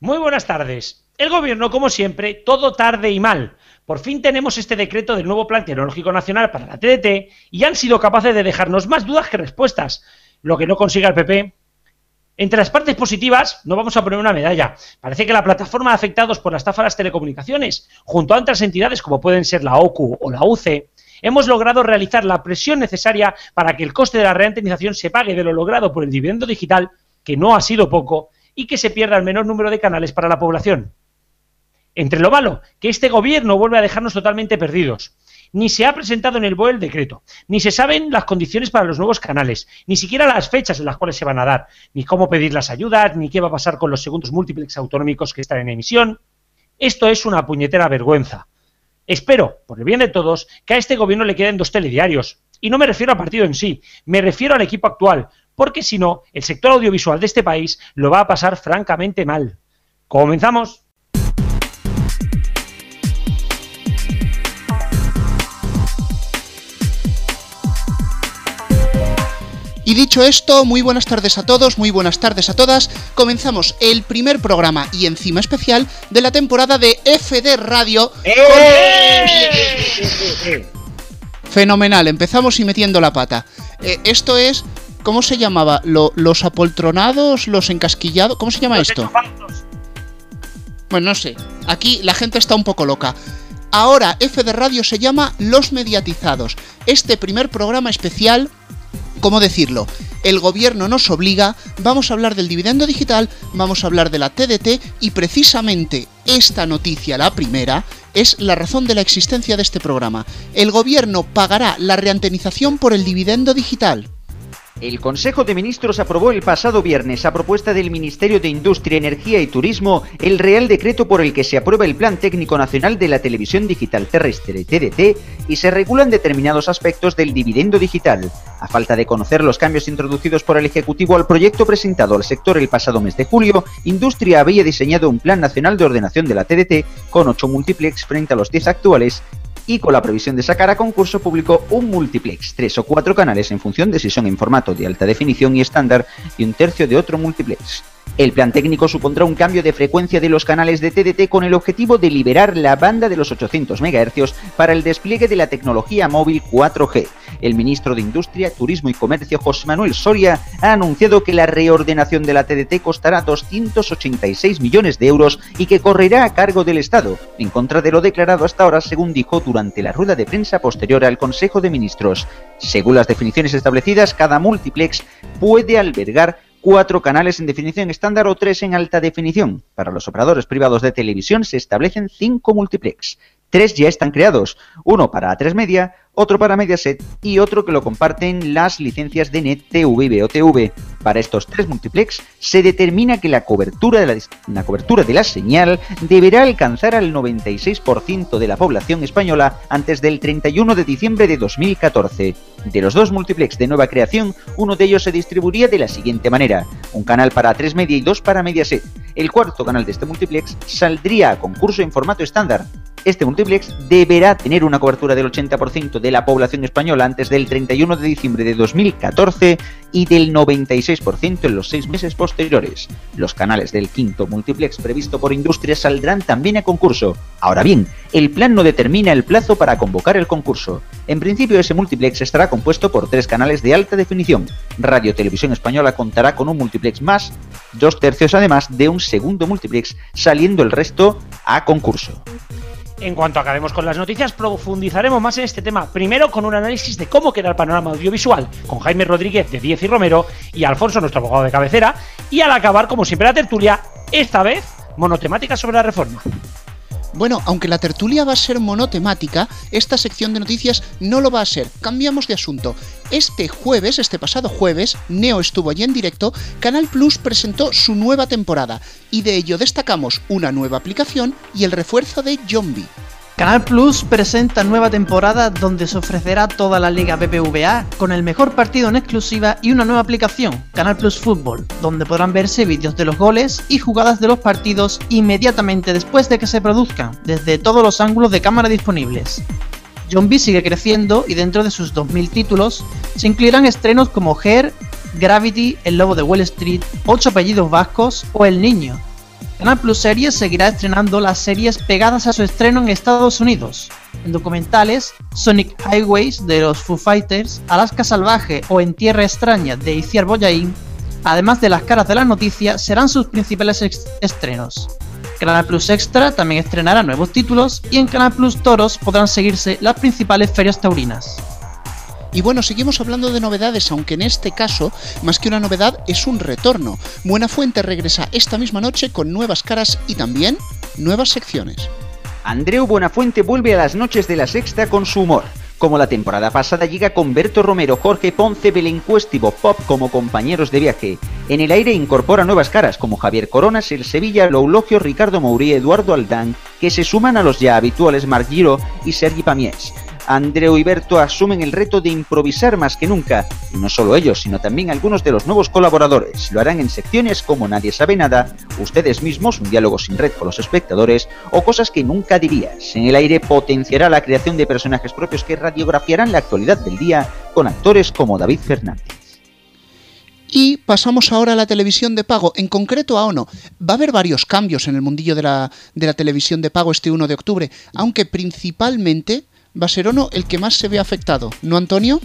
Muy buenas tardes. El gobierno, como siempre, todo tarde y mal. Por fin tenemos este decreto del nuevo Plan Tecnológico Nacional para la TDT y han sido capaces de dejarnos más dudas que respuestas, lo que no consiga el PP. Entre las partes positivas, no vamos a poner una medalla. Parece que la plataforma de afectados por la estafa telecomunicaciones, junto a otras entidades como pueden ser la OCU o la UCE, hemos logrado realizar la presión necesaria para que el coste de la reantenización se pague de lo logrado por el dividendo digital, que no ha sido poco, y que se pierda el menor número de canales para la población. Entre lo malo, que este gobierno vuelve a dejarnos totalmente perdidos. Ni se ha presentado en el BOE el decreto, ni se saben las condiciones para los nuevos canales, ni siquiera las fechas en las cuales se van a dar, ni cómo pedir las ayudas, ni qué va a pasar con los segundos múltiplex autonómicos que están en emisión. Esto es una puñetera vergüenza. Espero, por el bien de todos, que a este gobierno le queden dos telediarios. Y no me refiero al partido en sí, me refiero al equipo actual, porque si no, el sector audiovisual de este país lo va a pasar francamente mal. ¡Comenzamos! Y dicho esto, muy buenas tardes a todos, muy buenas tardes a todas. Comenzamos el primer programa y encima especial de la temporada de FD Radio. ¡Eh! Fenomenal, empezamos y metiendo la pata. Eh, esto es, ¿cómo se llamaba? ¿Los apoltronados? ¿Los encasquillados? ¿Cómo se llama esto? Bueno, no sé. Aquí la gente está un poco loca. Ahora FD Radio se llama Los Mediatizados. Este primer programa especial ¿cómo decirlo? El gobierno nos obliga, vamos a hablar del dividendo digital, vamos a hablar de la TDT y precisamente esta noticia, la primera, es la razón de la existencia de este programa. El gobierno pagará la reantenización por el dividendo digital. El Consejo de Ministros aprobó el pasado viernes, a propuesta del Ministerio de Industria, Energía y Turismo, el Real Decreto por el que se aprueba el Plan Técnico Nacional de la Televisión Digital Terrestre, TDT, y se regulan determinados aspectos del dividendo digital. A falta de conocer los cambios introducidos por el Ejecutivo al proyecto presentado al sector el pasado mes de julio, Industria había diseñado un Plan Nacional de Ordenación de la TDT con 8 multiplex frente a los 10 actuales y con la previsión de sacar a concurso público un multiplex, tres o cuatro canales en función de si son en formato de alta definición y estándar y un tercio de otro multiplex. El plan técnico supondrá un cambio de frecuencia de los canales de TDT con el objetivo de liberar la banda de los 800 MHz para el despliegue de la tecnología móvil 4G. El ministro de Industria, Turismo y Comercio, José Manuel Soria, ha anunciado que la reordenación de la TDT costará 286 millones de euros y que correrá a cargo del Estado, en contra de lo declarado hasta ahora, según dijo durante la rueda de prensa posterior al Consejo de Ministros. Según las definiciones establecidas, cada multiplex puede albergar cuatro canales en definición estándar o tres en alta definición. Para los operadores privados de televisión se establecen cinco multiplex. Tres ya están creados, uno para A3 Media, otro para Mediaset y otro que lo comparten las licencias de NET TV y BOTV. Para estos tres multiplex se determina que la cobertura, de la, la cobertura de la señal deberá alcanzar al 96% de la población española antes del 31 de diciembre de 2014. De los dos multiplex de nueva creación, uno de ellos se distribuiría de la siguiente manera: un canal para 3 Media y dos para Mediaset. El cuarto canal de este multiplex saldría a concurso en formato estándar, este multiplex deberá tener una cobertura del 80% de la población española antes del 31 de diciembre de 2014 y del 96% en los seis meses posteriores. Los canales del quinto multiplex previsto por Industria saldrán también a concurso. Ahora bien, el plan no determina el plazo para convocar el concurso. En principio ese multiplex estará compuesto por tres canales de alta definición. Radio Televisión Española contará con un multiplex más, dos tercios además de un segundo multiplex, saliendo el resto a concurso. En cuanto acabemos con las noticias, profundizaremos más en este tema. Primero con un análisis de cómo queda el panorama audiovisual, con Jaime Rodríguez de Diez y Romero y Alfonso, nuestro abogado de cabecera. Y al acabar, como siempre, la tertulia, esta vez monotemática sobre la reforma. Bueno, aunque la tertulia va a ser monotemática, esta sección de noticias no lo va a ser. Cambiamos de asunto. Este jueves, este pasado jueves, Neo estuvo allí en directo, Canal Plus presentó su nueva temporada y de ello destacamos una nueva aplicación y el refuerzo de Zombie. Canal Plus presenta nueva temporada donde se ofrecerá toda la liga BBVA con el mejor partido en exclusiva y una nueva aplicación, Canal Plus Fútbol, donde podrán verse vídeos de los goles y jugadas de los partidos inmediatamente después de que se produzcan, desde todos los ángulos de cámara disponibles. John B sigue creciendo y dentro de sus 2.000 títulos se incluirán estrenos como Her, Gravity, El Lobo de Wall Street, Ocho apellidos vascos o El Niño, Canal Plus Series seguirá estrenando las series pegadas a su estreno en Estados Unidos. En documentales, Sonic Highways de los Foo Fighters, Alaska Salvaje o En Tierra Extraña de Iciar Boyain, además de las caras de la noticia, serán sus principales estrenos. Canal Plus Extra también estrenará nuevos títulos y en Canal Plus Toros podrán seguirse las principales ferias taurinas. Y bueno, seguimos hablando de novedades, aunque en este caso, más que una novedad, es un retorno. Buena Fuente regresa esta misma noche con nuevas caras y también nuevas secciones. Andreu Buenafuente vuelve a las noches de la sexta con su humor. Como la temporada pasada llega con Berto Romero, Jorge Ponce, Belencuest y Pop como compañeros de viaje. En el aire incorpora nuevas caras como Javier Coronas, El Sevilla, Loulogio, Ricardo Mourí, Eduardo Aldán, que se suman a los ya habituales Marc Giro y Sergi Pamiés. Andreu y Berto asumen el reto de improvisar más que nunca, y no solo ellos, sino también algunos de los nuevos colaboradores. Lo harán en secciones como Nadie sabe nada, Ustedes mismos, un diálogo sin red con los espectadores, o cosas que nunca dirías. En el aire potenciará la creación de personajes propios que radiografiarán la actualidad del día con actores como David Fernández. Y pasamos ahora a la televisión de pago, en concreto a ONO. Va a haber varios cambios en el mundillo de la, de la televisión de pago este 1 de octubre, aunque principalmente va a ser Ono el que más se ve afectado, ¿no, Antonio?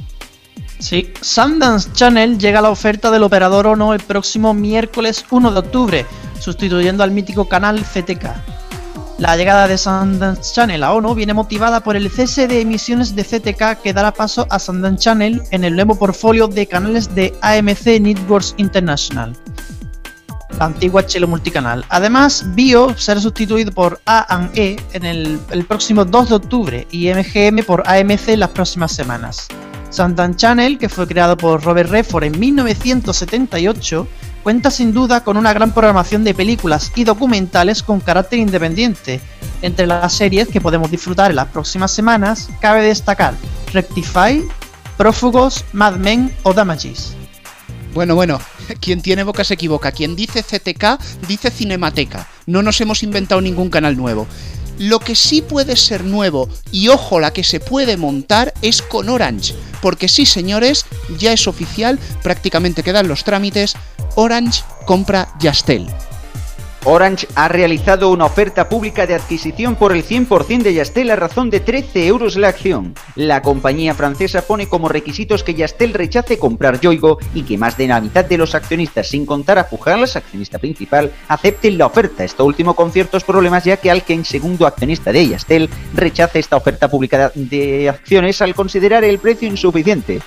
Sí, Sundance Channel llega a la oferta del operador Ono el próximo miércoles 1 de octubre, sustituyendo al mítico canal CTK. La llegada de Sundance Channel a ONO viene motivada por el cese de emisiones de CTK que dará paso a Sundance Channel en el nuevo portfolio de canales de AMC Networks International la antigua Chelo Multicanal. Además, Bio será sustituido por A&E en el, próximo 2 de octubre y MGM por AMC en las próximas semanas. Santan Channel, que fue creado por Robert Redford en 1978, cuenta sin duda con una gran programación de películas y documentales con carácter independiente. Entre las series que podemos disfrutar en las próximas semanas, cabe destacar Rectify, Prófugos, Mad Men o Damages. Bueno, bueno, quien tiene boca se equivoca. Quien dice CTK dice Cinemateca. No nos hemos inventado ningún canal nuevo. Lo que sí puede ser nuevo, y ojo la que se puede montar, es con Orange. Porque sí, señores, ya es oficial, prácticamente quedan los trámites. Orange compra Yastel. Orange ha realizado una oferta pública de adquisición por el 100% de Yastel a razón de 13 euros la acción. La compañía francesa pone como requisitos que Yastel rechace comprar Yoigo y que más de la mitad de los accionistas, sin contar a Pujals, accionista principal, acepten la oferta. Esto último con ciertos problemas ya que Alken, segundo accionista de Yastel, rechace esta oferta pública de acciones al considerar el precio insuficiente.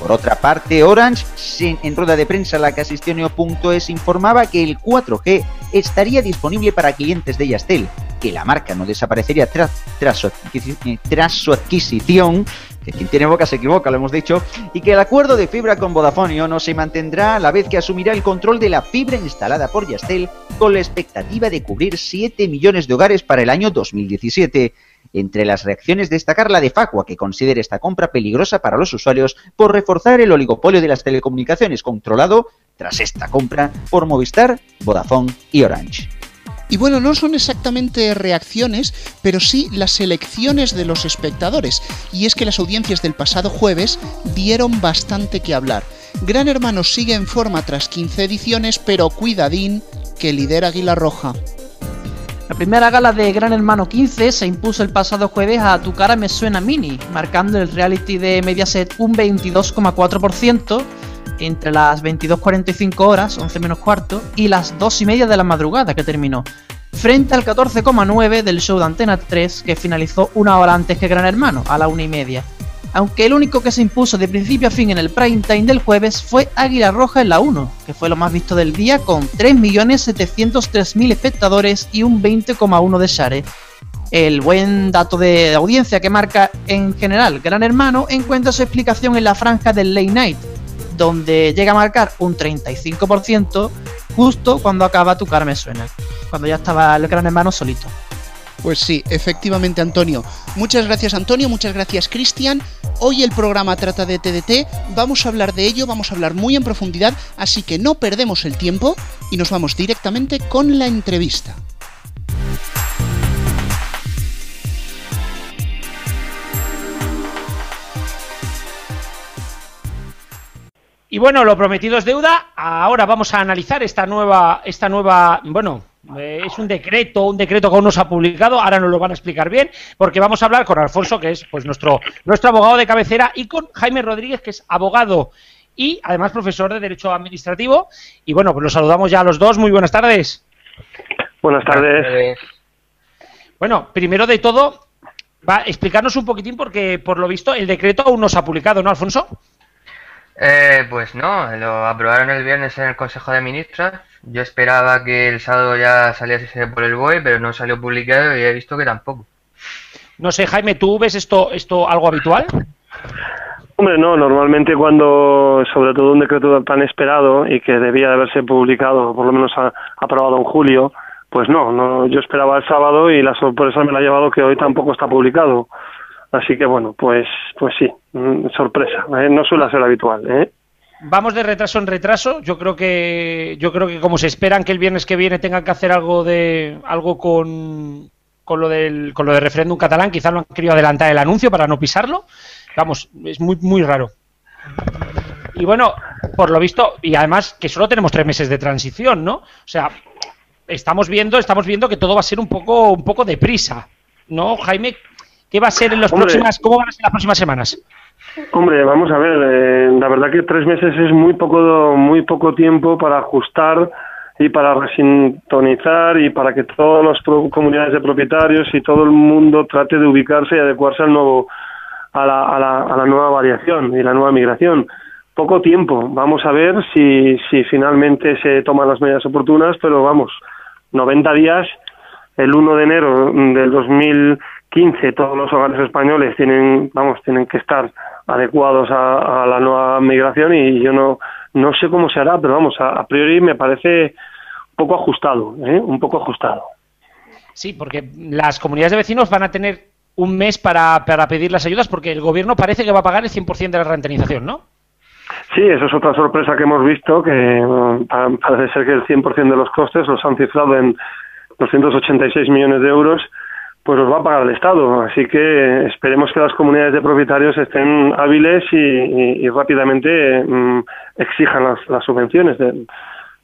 Por otra parte, Orange, en rueda de prensa la que asistió Neo.es, informaba que el 4G estaría disponible para clientes de Yastel, que la marca no desaparecería tras, su, adquisición, que quien tiene boca se equivoca, lo hemos dicho, y que el acuerdo de fibra con Vodafone no se mantendrá a la vez que asumirá el control de la fibra instalada por Yastel con la expectativa de cubrir 7 millones de hogares para el año 2017. Entre las reacciones destacar la de Facua, que considera esta compra peligrosa para los usuarios por reforzar el oligopolio de las telecomunicaciones controlado tras esta compra por Movistar, Vodafone y Orange. Y bueno, no son exactamente reacciones, pero sí las elecciones de los espectadores. Y es que las audiencias del pasado jueves dieron bastante que hablar. Gran Hermano sigue en forma tras 15 ediciones, pero cuidadín que lidera Aguilar Roja. La primera gala de Gran Hermano 15 se impuso el pasado jueves a Tu cara me suena mini, marcando el reality de Mediaset un 22,4% entre las 22.45 horas, 11 menos cuarto, y las 2 y media de la madrugada que terminó, frente al 14,9 del show de Antena 3 que finalizó una hora antes que Gran Hermano, a la 1 y media aunque el único que se impuso de principio a fin en el prime time del jueves fue Águila Roja en la 1, que fue lo más visto del día con 3.703.000 espectadores y un 20,1 de share. El buen dato de audiencia que marca en general Gran Hermano encuentra su explicación en la franja del late night, donde llega a marcar un 35% justo cuando acaba Tu suena, cuando ya estaba el Gran Hermano solito. Pues sí, efectivamente, Antonio. Muchas gracias, Antonio. Muchas gracias, Cristian. Hoy el programa trata de TDT. Vamos a hablar de ello, vamos a hablar muy en profundidad, así que no perdemos el tiempo y nos vamos directamente con la entrevista. Y bueno, lo prometido es deuda. Ahora vamos a analizar esta nueva, esta nueva, bueno, eh, es un decreto, un decreto que aún no se ha publicado, ahora nos lo van a explicar bien, porque vamos a hablar con Alfonso, que es pues nuestro, nuestro abogado de cabecera, y con Jaime Rodríguez, que es abogado y además profesor de Derecho Administrativo. Y bueno, pues los saludamos ya a los dos. Muy buenas tardes. Buenas tardes. Bueno, primero de todo, va a explicarnos un poquitín porque por lo visto el decreto aún no se ha publicado, ¿no, Alfonso? Eh, pues no, lo aprobaron el viernes en el Consejo de Ministros. Yo esperaba que el sábado ya saliese por el BOE, pero no salió publicado y he visto que tampoco. No sé, Jaime, ¿tú ves esto, esto algo habitual? Hombre, no, normalmente cuando, sobre todo un decreto tan esperado y que debía de haberse publicado, por lo menos aprobado en julio, pues no, no, yo esperaba el sábado y la sorpresa me la ha llevado que hoy tampoco está publicado. Así que bueno, pues, pues sí, mm, sorpresa. ¿eh? No suele ser habitual. ¿eh? Vamos de retraso en retraso. Yo creo que, yo creo que como se esperan que el viernes que viene tengan que hacer algo de, algo con, con lo del, con lo del referéndum catalán, quizás lo han querido adelantar el anuncio para no pisarlo. Vamos, es muy, muy raro. Y bueno, por lo visto, y además que solo tenemos tres meses de transición, ¿no? O sea, estamos viendo, estamos viendo que todo va a ser un poco, un poco deprisa, ¿no, Jaime? ¿Qué va a ser en las próximas, cómo van a ser las próximas semanas? Hombre, vamos a ver, eh, la verdad que tres meses es muy poco, muy poco tiempo para ajustar y para resintonizar y para que todas las comunidades de propietarios y todo el mundo trate de ubicarse y adecuarse al nuevo, a la, a la, a la nueva variación y la nueva migración. Poco tiempo, vamos a ver si, si finalmente se toman las medidas oportunas, pero vamos, 90 días, el 1 de enero del 2015 todos los hogares españoles tienen, vamos, tienen que estar adecuados a, la nueva migración y yo no, no sé cómo se hará, pero vamos, a, priori me parece un poco ajustado, ¿eh? un poco ajustado. Sí, porque las comunidades de vecinos van a tener un mes para, para pedir las ayudas porque el gobierno parece que va a pagar el 100% de la rentenización, ¿no? Sí, eso es otra sorpresa que hemos visto, que mm, parece ser que el 100% de los costes los han cifrado en 286 millones de euros, pues los va a pagar el Estado. Así que esperemos que las comunidades de propietarios estén hábiles y, rápidamente mm, exijan las, subvenciones.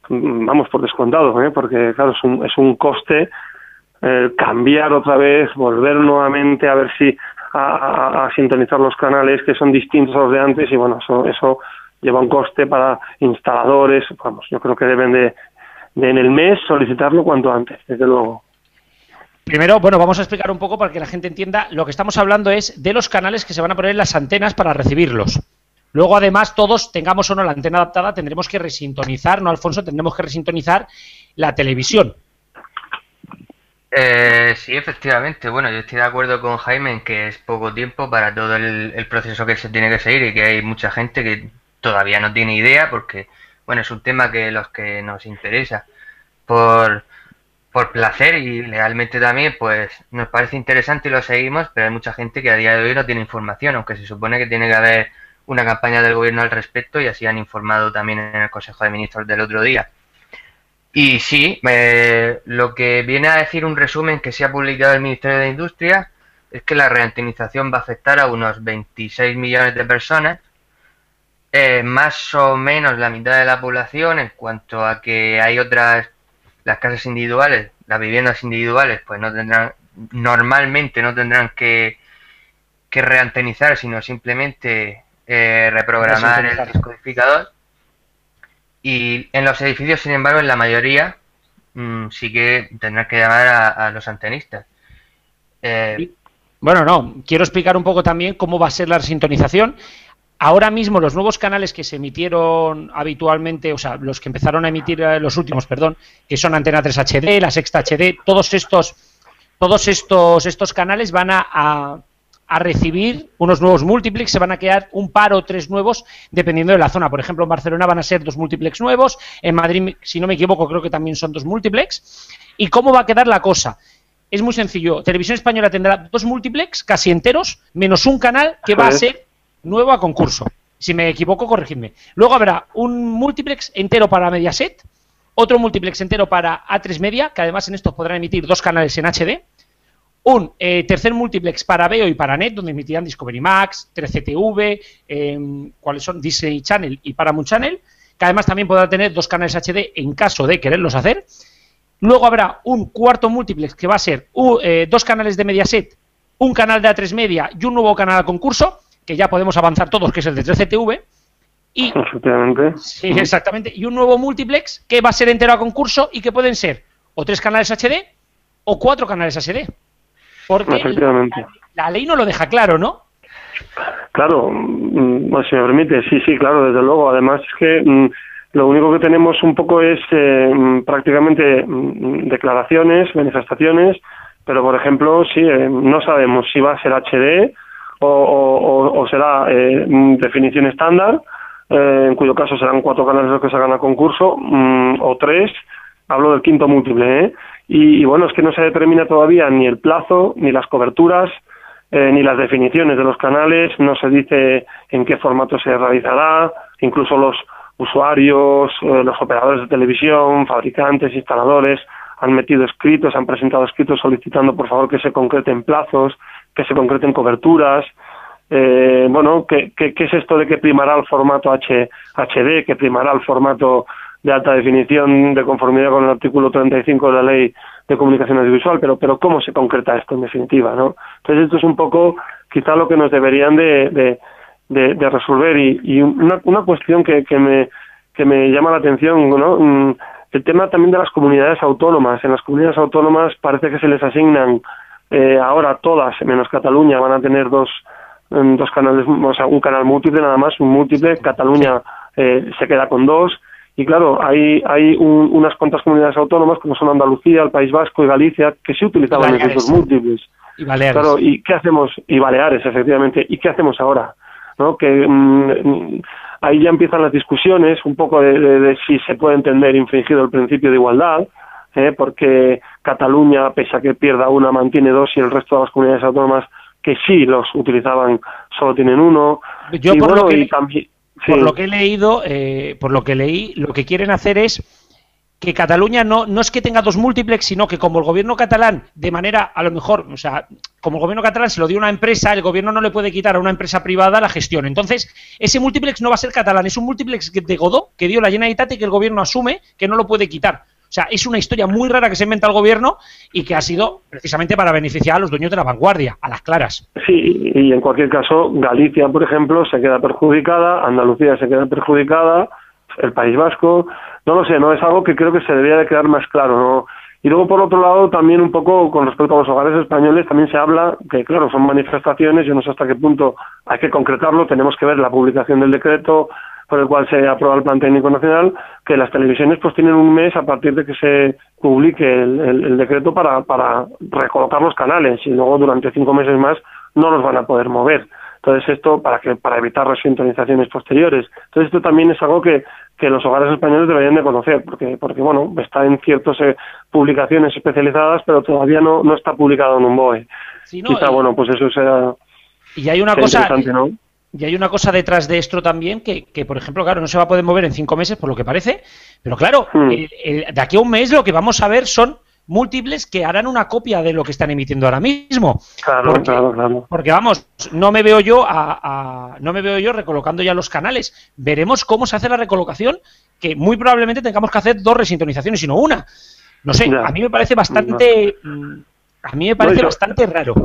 Mm, vamos por descontado, ¿eh? porque claro, es un, es un coste eh, cambiar otra vez, volver nuevamente a ver si a, sintonizar los canales que son distintos a los de antes y bueno, eso, eso lleva un coste para instaladores, vamos, yo creo que deben de, en el mes solicitarlo cuanto antes, desde luego. Primero, bueno, vamos a explicar un poco para que la gente entienda. Lo que estamos hablando es de los canales que se van a poner en las antenas para recibirlos. Luego, además, todos tengamos o no la antena adaptada, tendremos que resintonizar, ¿no, Alfonso? Tendremos que resintonizar la televisión. Eh, sí, efectivamente. Bueno, yo estoy de acuerdo con Jaime en que es poco tiempo para todo el, proceso que se tiene que seguir y que hay mucha gente que todavía no tiene idea porque, bueno, es un tema que los que nos interesa por, por placer y legalmente también, pues nos parece interesante y lo seguimos, pero hay mucha gente que a día de hoy no tiene información, aunque se supone que tiene que haber una campaña del gobierno al respecto y así han informado también en el Consejo de Ministros del otro día. Y sí, lo que viene a decir un resumen que se ha publicado el Ministerio de Industria es que la reantenización va a afectar a unos 26 millones de personas, eh, más o menos la mitad de la población en cuanto a que hay otras, las casas individuales, las viviendas individuales, pues no tendrán, normalmente no tendrán que, que reantenizar, sino simplemente eh, reprogramar el descodificador y en los edificios, sin embargo, en la mayoría mm, sí que tendrán que llamar a, los antenistas. Eh, bueno, no, quiero explicar un poco también cómo va a ser la sintonización. Ahora mismo los nuevos canales que se emitieron habitualmente, o sea, los que empezaron a emitir eh, los últimos, perdón, que son Antena 3 HD, la Sexta HD, todos estos, todos estos, estos canales van a a recibir unos nuevos multiplex, se van a quedar un par o tres nuevos dependiendo de la zona. Por ejemplo, en Barcelona van a ser dos multiplex nuevos, en Madrid, si no me equivoco, creo que también son dos multiplex. ¿Y cómo va a quedar la cosa? Es muy sencillo. Televisión Española tendrá dos multiplex casi enteros, menos un canal que va a ser nuevo a concurso. Si me equivoco, corregidme. Luego habrá un multiplex entero para Mediaset, otro multiplex entero para A3 Media, que además en estos podrán emitir dos canales en HD, un eh, tercer multiplex para Veo y para Net, donde emitirán Discovery Max, 3CTV, em, cuáles son Disney Channel y Paramount Channel, que además también podrá tener dos canales HD en caso de quererlos hacer. Luego habrá un cuarto múltiplex que va a ser eh, dos canales de Mediaset, un canal de A3 Media y un nuevo canal a concurso, que ya podemos avanzar todos, que es el de 13TV. Y, Sí, exactamente. Y un nuevo multiplex que va a ser entero a concurso y que pueden ser o tres canales HD o cuatro canales HD. Porque la, ley no lo deja claro, ¿no? Claro, mm, si me permite, sí, sí, claro, desde luego. Además es que mm, lo único que tenemos un poco es eh, mm, prácticamente declaraciones, manifestaciones, pero por ejemplo, sí, eh, no sabemos si va a ser HD o, será eh, definición estándar eh, en cuyo caso serán cuatro canales los que se hagan a concurso, mm, o tres, hablo del quinto múltiple, ¿eh? Y, bueno, es que no se determina todavía ni el plazo, ni las coberturas, eh, ni las definiciones de los canales, no se dice en qué formato se realizará, incluso los usuarios, los operadores de televisión, fabricantes, instaladores, han metido escritos, han presentado escritos solicitando por favor que se concreten plazos, que se concreten coberturas, eh, bueno, ¿qué, ¿qué, es esto de que primará el formato H, HD, que primará el formato de alta definición de conformidad con el artículo 35 de la Ley de Comunicación Audiovisual? Pero, pero ¿cómo se concreta esto en definitiva? ¿no? Entonces, esto es un poco quizá lo que nos deberían de, de, resolver. Y, y una, una, cuestión que, que, me, que me llama la atención, ¿no? Mm, el tema también de las comunidades autónomas. En las comunidades autónomas parece que se les asignan eh, ahora todas, menos Cataluña, van a tener dos dos canales, o sea, un canal múltiple nada más, un múltiple, Cataluña eh, se queda con dos, y claro, hay, hay unas cuantas comunidades autónomas como son Andalucía, el País Vasco y Galicia que sí utilizaban esos múltiples. Y Baleares. Claro, ¿y qué hacemos? Y Baleares, efectivamente. ¿Y qué hacemos ahora? ¿No? Que mm, ahí ya empiezan las discusiones un poco de, si se puede entender infringido el principio de igualdad, ¿eh? porque Cataluña, pese a que pierda una, mantiene dos y el resto de las comunidades autónomas que sí los utilizaban, solo tienen uno. Yo por, lo que, por lo que he leído, eh, por lo que leí, lo que quieren hacer es que Cataluña no, no es que tenga dos múltiplex, sino que como el gobierno catalán, de manera, a lo mejor, o sea, como el gobierno catalán se lo dio a una empresa, el gobierno no le puede quitar a una empresa privada la gestión. Entonces, ese múltiplex no va a ser catalán, es un múltiplex de Godó que dio la Generalitat y que el gobierno asume que no lo puede quitar. O sea, es una historia muy rara que se inventa el gobierno y que ha sido precisamente para beneficiar a los dueños de la vanguardia, a las claras. Sí, y en cualquier caso, Galicia, por ejemplo, se queda perjudicada, Andalucía se queda perjudicada, el País Vasco, no lo sé, no es algo que creo que se debería de quedar más claro, ¿no? Y luego, por otro lado, también un poco con respecto a los hogares españoles, también se habla que, claro, son manifestaciones, yo no sé hasta qué punto hay que concretarlo, tenemos que ver la publicación del decreto, por el cual se aprueba el Plan Técnico Nacional, que las televisiones pues tienen un mes a partir de que se publique el, decreto para, para recolocar los canales y luego durante cinco meses más no los van a poder mover. Entonces esto para que para evitar resintonizaciones posteriores. Entonces esto también es algo que, que los hogares españoles deberían de conocer porque porque bueno está en ciertas eh, publicaciones especializadas pero todavía no no está publicado en un BOE. Quizá bueno pues eso sea y hay una cosa ¿no? Y hay una cosa detrás de esto también, que, que, por ejemplo, claro, no se va a poder mover en cinco meses, por lo que parece, pero claro, hmm. de aquí a un mes lo que vamos a ver son múltiples que harán una copia de lo que están emitiendo ahora mismo. Claro, claro, claro. Porque vamos, no me veo yo a, no me veo yo recolocando ya los canales. Veremos cómo se hace la recolocación, que muy probablemente tengamos que hacer dos resintonizaciones y no una. No sé, a mí me parece bastante, mm, a mí me parece bastante raro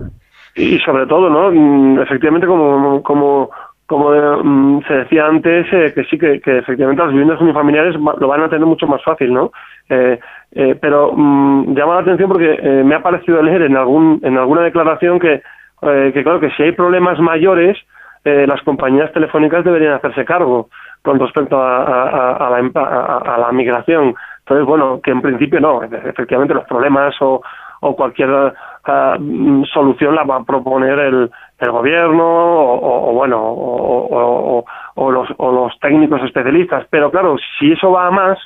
y sobre todo, ¿no? Mm, efectivamente, como, como, como mm, se decía antes, eh, que sí, que, efectivamente las viviendas unifamiliares lo van a tener mucho más fácil, ¿no? Eh, eh, pero mm, llama la atención porque me ha parecido leer en, algún, en alguna declaración que, que, claro, que si hay problemas mayores, las compañías telefónicas deberían hacerse cargo con respecto a, a, la, a, la migración. Entonces, bueno, que en principio no, efectivamente los problemas o, o cualquier uh, solución la va a proponer el, el gobierno o, bueno o, los, o los técnicos especialistas. Pero claro si eso va a más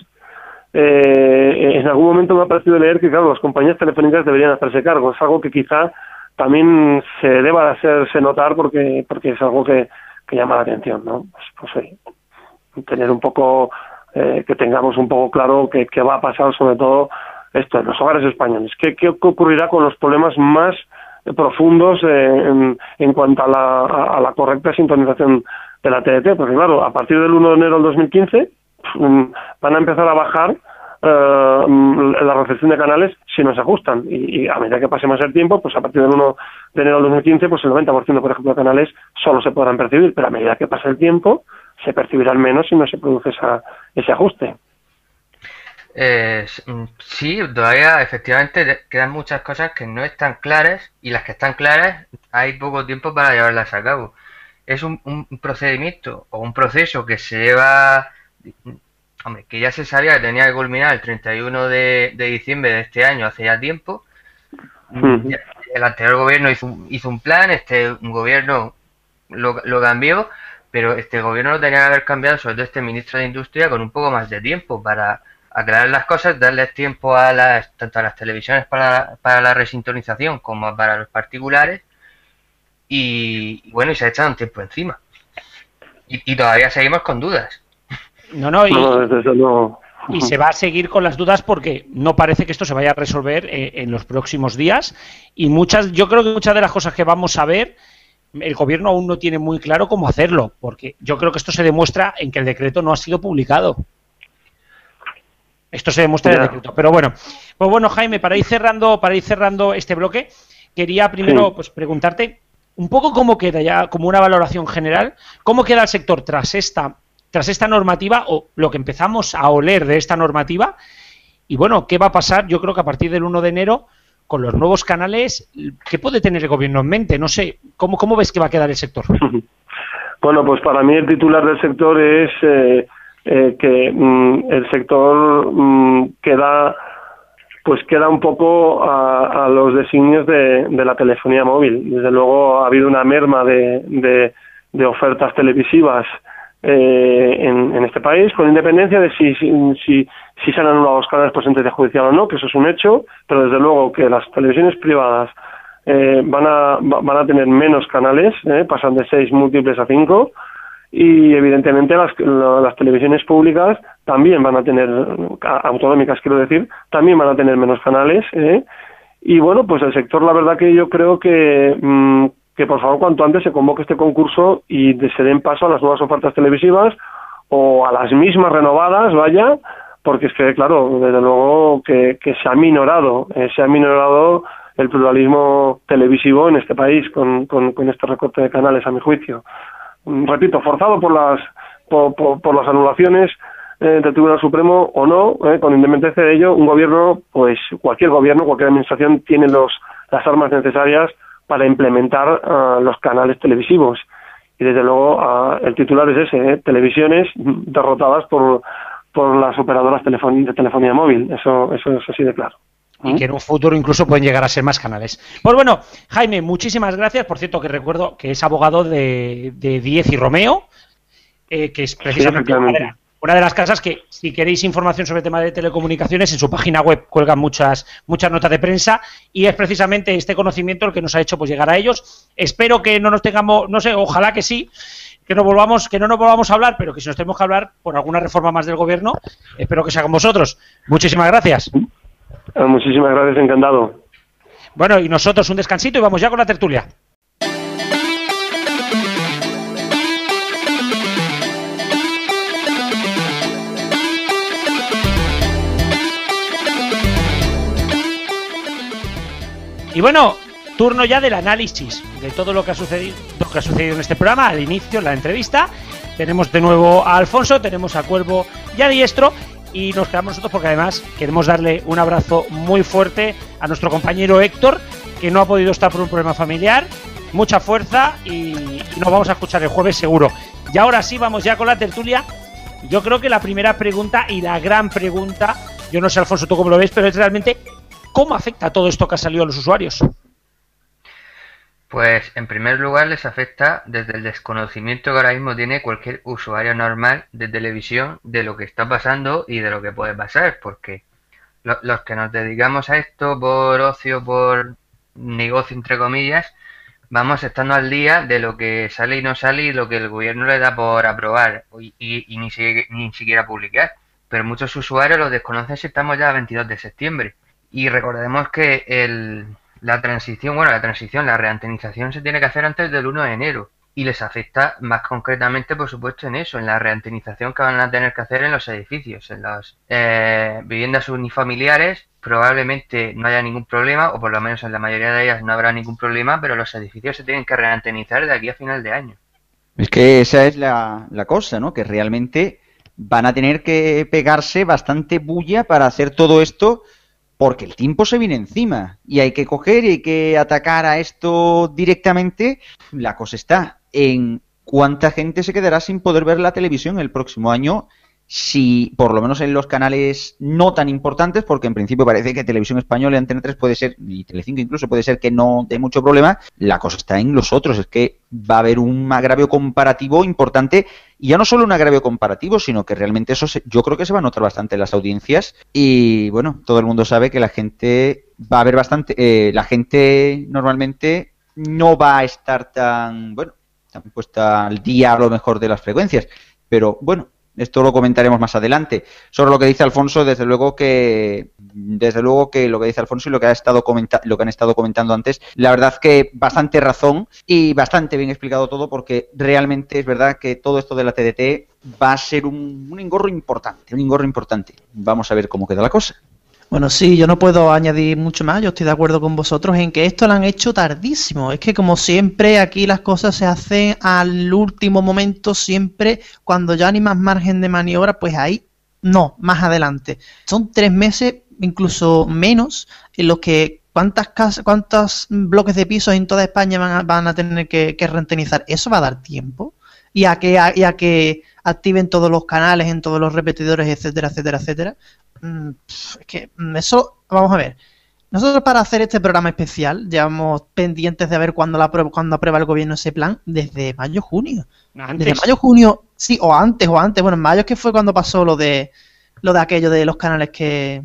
eh, en algún momento me ha parecido leer que claro las compañías telefónicas deberían hacerse cargo. Es algo que quizá también se deba hacerse notar porque porque es algo que, que llama la atención no pues, pues tener un poco eh, que tengamos un poco claro qué va a pasar sobre todo esto, en los hogares españoles. ¿Qué, qué ocurrirá con los problemas más profundos eh, en, cuanto a la, la, correcta sintonización de la TDT? Porque claro, a partir del 1 de enero del 2015 mm, van a empezar a bajar la recepción de canales si no se ajustan. Y, a medida que pase más el tiempo, pues a partir del 1 de enero del 2015, pues el 90% por ejemplo de canales solo se podrán percibir, pero a medida que pase el tiempo se percibirán menos si no se produce esa, ese ajuste. Eh, sí, todavía efectivamente quedan muchas cosas que no están claras y las que están claras hay poco tiempo para llevarlas a cabo. Es un, procedimiento o un proceso que se lleva, hombre, que ya se sabía que tenía que culminar el 31 de, diciembre de este año, hace ya tiempo. El anterior gobierno hizo un, hizo un plan, este un gobierno lo, lo cambió, pero este gobierno lo tenía que haber cambiado, sobre todo este ministro de Industria, con un poco más de tiempo para aclarar las cosas, darles tiempo a las, tanto a las televisiones para, para la resintonización como para los particulares y, bueno, y se ha echado un tiempo encima. Y, todavía seguimos con dudas. No, no, y, se va a seguir con las dudas porque no parece que esto se vaya a resolver eh, en los próximos días y muchas, yo creo que muchas de las cosas que vamos a ver el gobierno aún no tiene muy claro cómo hacerlo, porque yo creo que esto se demuestra en que el decreto no ha sido publicado. Esto se demuestra en el decreto. Pero bueno, pues bueno, Jaime, para ir cerrando, para ir cerrando este bloque, quería primero pues preguntarte un poco cómo queda ya, como una valoración general, cómo queda el sector tras esta, tras esta normativa, o lo que empezamos a oler de esta normativa, y bueno, ¿qué va a pasar? Yo creo que a partir del 1 de enero, con los nuevos canales, ¿qué puede tener el gobierno en mente? No sé, ¿cómo, cómo ves que va a quedar el sector? Bueno, pues para mí el titular del sector es eh, eh, que mm, el sector mm, queda pues queda un poco a, los designios de, la telefonía móvil. Desde luego ha habido una merma de, de, ofertas televisivas eh, en, este país, con independencia de si, si, si, se han anulado los canales por sentencia judicial o no, que eso es un hecho, pero desde luego que las televisiones privadas eh, van, a, van a tener menos canales, pasan de seis múltiples a cinco, y evidentemente las, las televisiones públicas también van a tener, autonómicas quiero decir, también van a tener menos canales. ¿eh? Y bueno, pues el sector, la verdad que yo creo que, mm, que por favor cuanto antes se convoque este concurso y se den paso a las nuevas ofertas televisivas o a las mismas renovadas, vaya, porque es que, claro, desde luego que, que se ha minorado, eh, se ha minorado el pluralismo televisivo en este país con, con, con este recorte de canales, a mi juicio repito, forzado por las, por, por, las anulaciones eh, del Tribunal Supremo o no, eh, con independencia de ello, un gobierno, pues cualquier gobierno, cualquier administración tiene los, las armas necesarias para implementar ah, los canales televisivos. Y desde luego ah, el titular es ese, eh, televisiones derrotadas por, por las operadoras de telefonía móvil. Eso, eso es así de claro y que en un futuro incluso pueden llegar a ser más canales. Pues bueno, Jaime, muchísimas gracias. Por cierto, que recuerdo que es abogado de, de Diez y Romeo, eh, que es precisamente una, de las casas que, si queréis información sobre el tema de telecomunicaciones, en su página web cuelgan muchas, muchas notas de prensa y es precisamente este conocimiento el que nos ha hecho pues llegar a ellos. Espero que no nos tengamos, no sé, ojalá que sí, que no volvamos, que no nos volvamos a hablar, pero que si nos tenemos que hablar por alguna reforma más del gobierno, espero que sea con vosotros. Muchísimas gracias. Ah, muchísimas gracias, encantado. Bueno, y nosotros un descansito y vamos ya con la tertulia. Y bueno, turno ya del análisis de todo lo que ha sucedido, lo que ha sucedido en este programa, al inicio, la entrevista. Tenemos de nuevo a Alfonso, tenemos a Cuervo y a Diestro y nos quedamos nosotros porque además queremos darle un abrazo muy fuerte a nuestro compañero Héctor, que no ha podido estar por un problema familiar. Mucha fuerza y, nos vamos a escuchar el jueves seguro. Y ahora sí, vamos ya con la tertulia. Yo creo que la primera pregunta y la gran pregunta, yo no sé Alfonso tú cómo lo ves, pero es realmente cómo afecta todo esto que ha salido a los usuarios. Pues en primer lugar les afecta desde el desconocimiento que ahora mismo tiene cualquier usuario normal de televisión de lo que está pasando y de lo que puede pasar, porque los que nos dedicamos a esto por ocio, por negocio entre comillas, vamos estando al día de lo que sale y no sale y lo que el gobierno le da por aprobar y, ni, ni siquiera publicar. Pero muchos usuarios lo desconocen si estamos ya a 22 de septiembre. Y recordemos que el, la transición, bueno, la transición, la reantenización se tiene que hacer antes del 1 de enero. y les afecta más concretamente, por supuesto, en eso, en la reantenización que van a tener que hacer en los edificios, en las eh, viviendas unifamiliares. Probablemente no haya ningún problema, o por lo menos en la mayoría de ellas no habrá ningún problema, pero los edificios se tienen que reantenizar de aquí a final de año. Es que esa es la, la cosa, ¿no? Que realmente van a tener que pegarse bastante bulla para hacer todo esto porque el tiempo se viene encima y hay que coger y hay que atacar a esto directamente. La cosa está en cuánta gente se quedará sin poder ver la televisión el próximo año si por lo menos en los canales no tan importantes, porque en principio parece que Televisión Española y Antena 3 puede ser, y Telecinco incluso puede ser que no dé mucho problema, la cosa está en los otros, es que va a haber un agravio comparativo importante, y ya no solo un agravio comparativo, sino que realmente eso yo creo que se va a notar bastante en las audiencias, y bueno, todo el mundo sabe que la gente va a haber bastante, eh, la gente normalmente no va a estar tan, bueno, tan puesta al día a lo mejor de las frecuencias, pero bueno, esto lo comentaremos más adelante. Sobre lo que dice Alfonso, desde luego que desde luego que lo que dice Alfonso y lo que ha estado lo que han estado comentando antes, la verdad que bastante razón y bastante bien explicado todo porque realmente es verdad que todo esto de la TDT va a ser un engorro importante, un engorro importante. Vamos a ver cómo queda la cosa. Bueno, sí, yo no puedo añadir mucho más, yo estoy de acuerdo con vosotros en que esto lo han hecho tardísimo. Es que como siempre aquí las cosas se hacen al último momento, siempre cuando ya ni más margen de maniobra, pues ahí no, más adelante. Son tres meses, incluso menos, en los que cuántas casas, cuántos bloques de pisos en toda España van a, van a tener que, rentenizar. ¿Eso va a dar tiempo? Y a que, y a que activen todos los canales, en todos los repetidores, etcétera, etcétera, etcétera. Mm, es que mm, eso, vamos a ver. Nosotros para hacer este programa especial llevamos pendientes de ver cuándo, la aprueba, cuándo aprueba el gobierno ese plan desde mayo, junio. Desde mayo, junio, sí, o antes, o antes. Bueno, en mayo es que fue cuando pasó lo de lo de aquello de los canales que,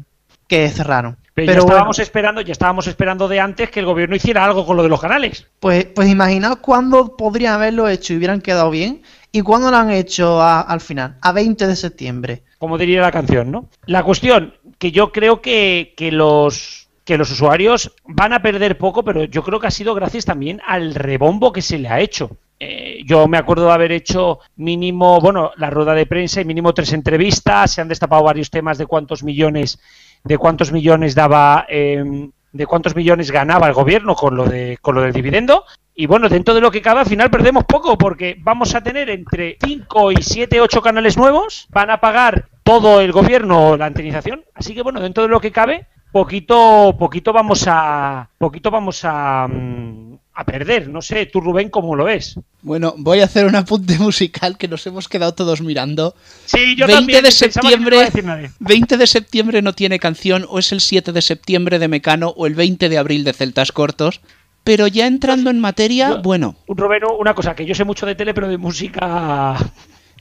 cerraron. Pero, ya estábamos esperando, ya estábamos esperando de antes que el gobierno hiciera algo con lo de los canales. Pues, pues imaginaos cuándo podrían haberlo hecho y hubieran quedado bien y cuándo lo han hecho al final, a 20 de septiembre como diría la canción, ¿no? La cuestión, que yo creo que, los que los usuarios van a perder poco, pero yo creo que ha sido gracias también al rebombo que se le ha hecho. Eh, yo me acuerdo de haber hecho mínimo, bueno, la rueda de prensa y mínimo tres entrevistas, se han destapado varios temas de cuántos millones, de cuántos millones daba, em, de cuántos millones ganaba el gobierno con lo de, con lo del dividendo. Y bueno, dentro de lo que cabe, al final perdemos poco, porque vamos a tener entre 5 y 7, 8 canales nuevos, van a pagar todo el gobierno la antenización, así que bueno, dentro de lo que cabe, poquito, poquito vamos a, poquito vamos a, mm, a perder. No sé, tú Rubén, ¿cómo lo ves? Bueno, voy a hacer un apunte musical que nos hemos quedado todos mirando. Sí, yo 20 también. De septiembre, 20 de septiembre no tiene canción, o es el 7 de septiembre de Mecano, o el 20 de abril de Celtas Cortos. Pero ya entrando en materia, bueno. Rubén, una cosa, que yo sé mucho de tele, pero de música.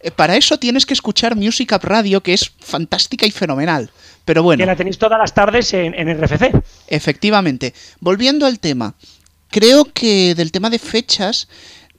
Eh, para eso tienes que escuchar Music Up Radio, que es fantástica y fenomenal. Pero bueno. Que la tenéis todas las tardes en, en RFC. Efectivamente. Volviendo al tema. Creo que del tema de fechas,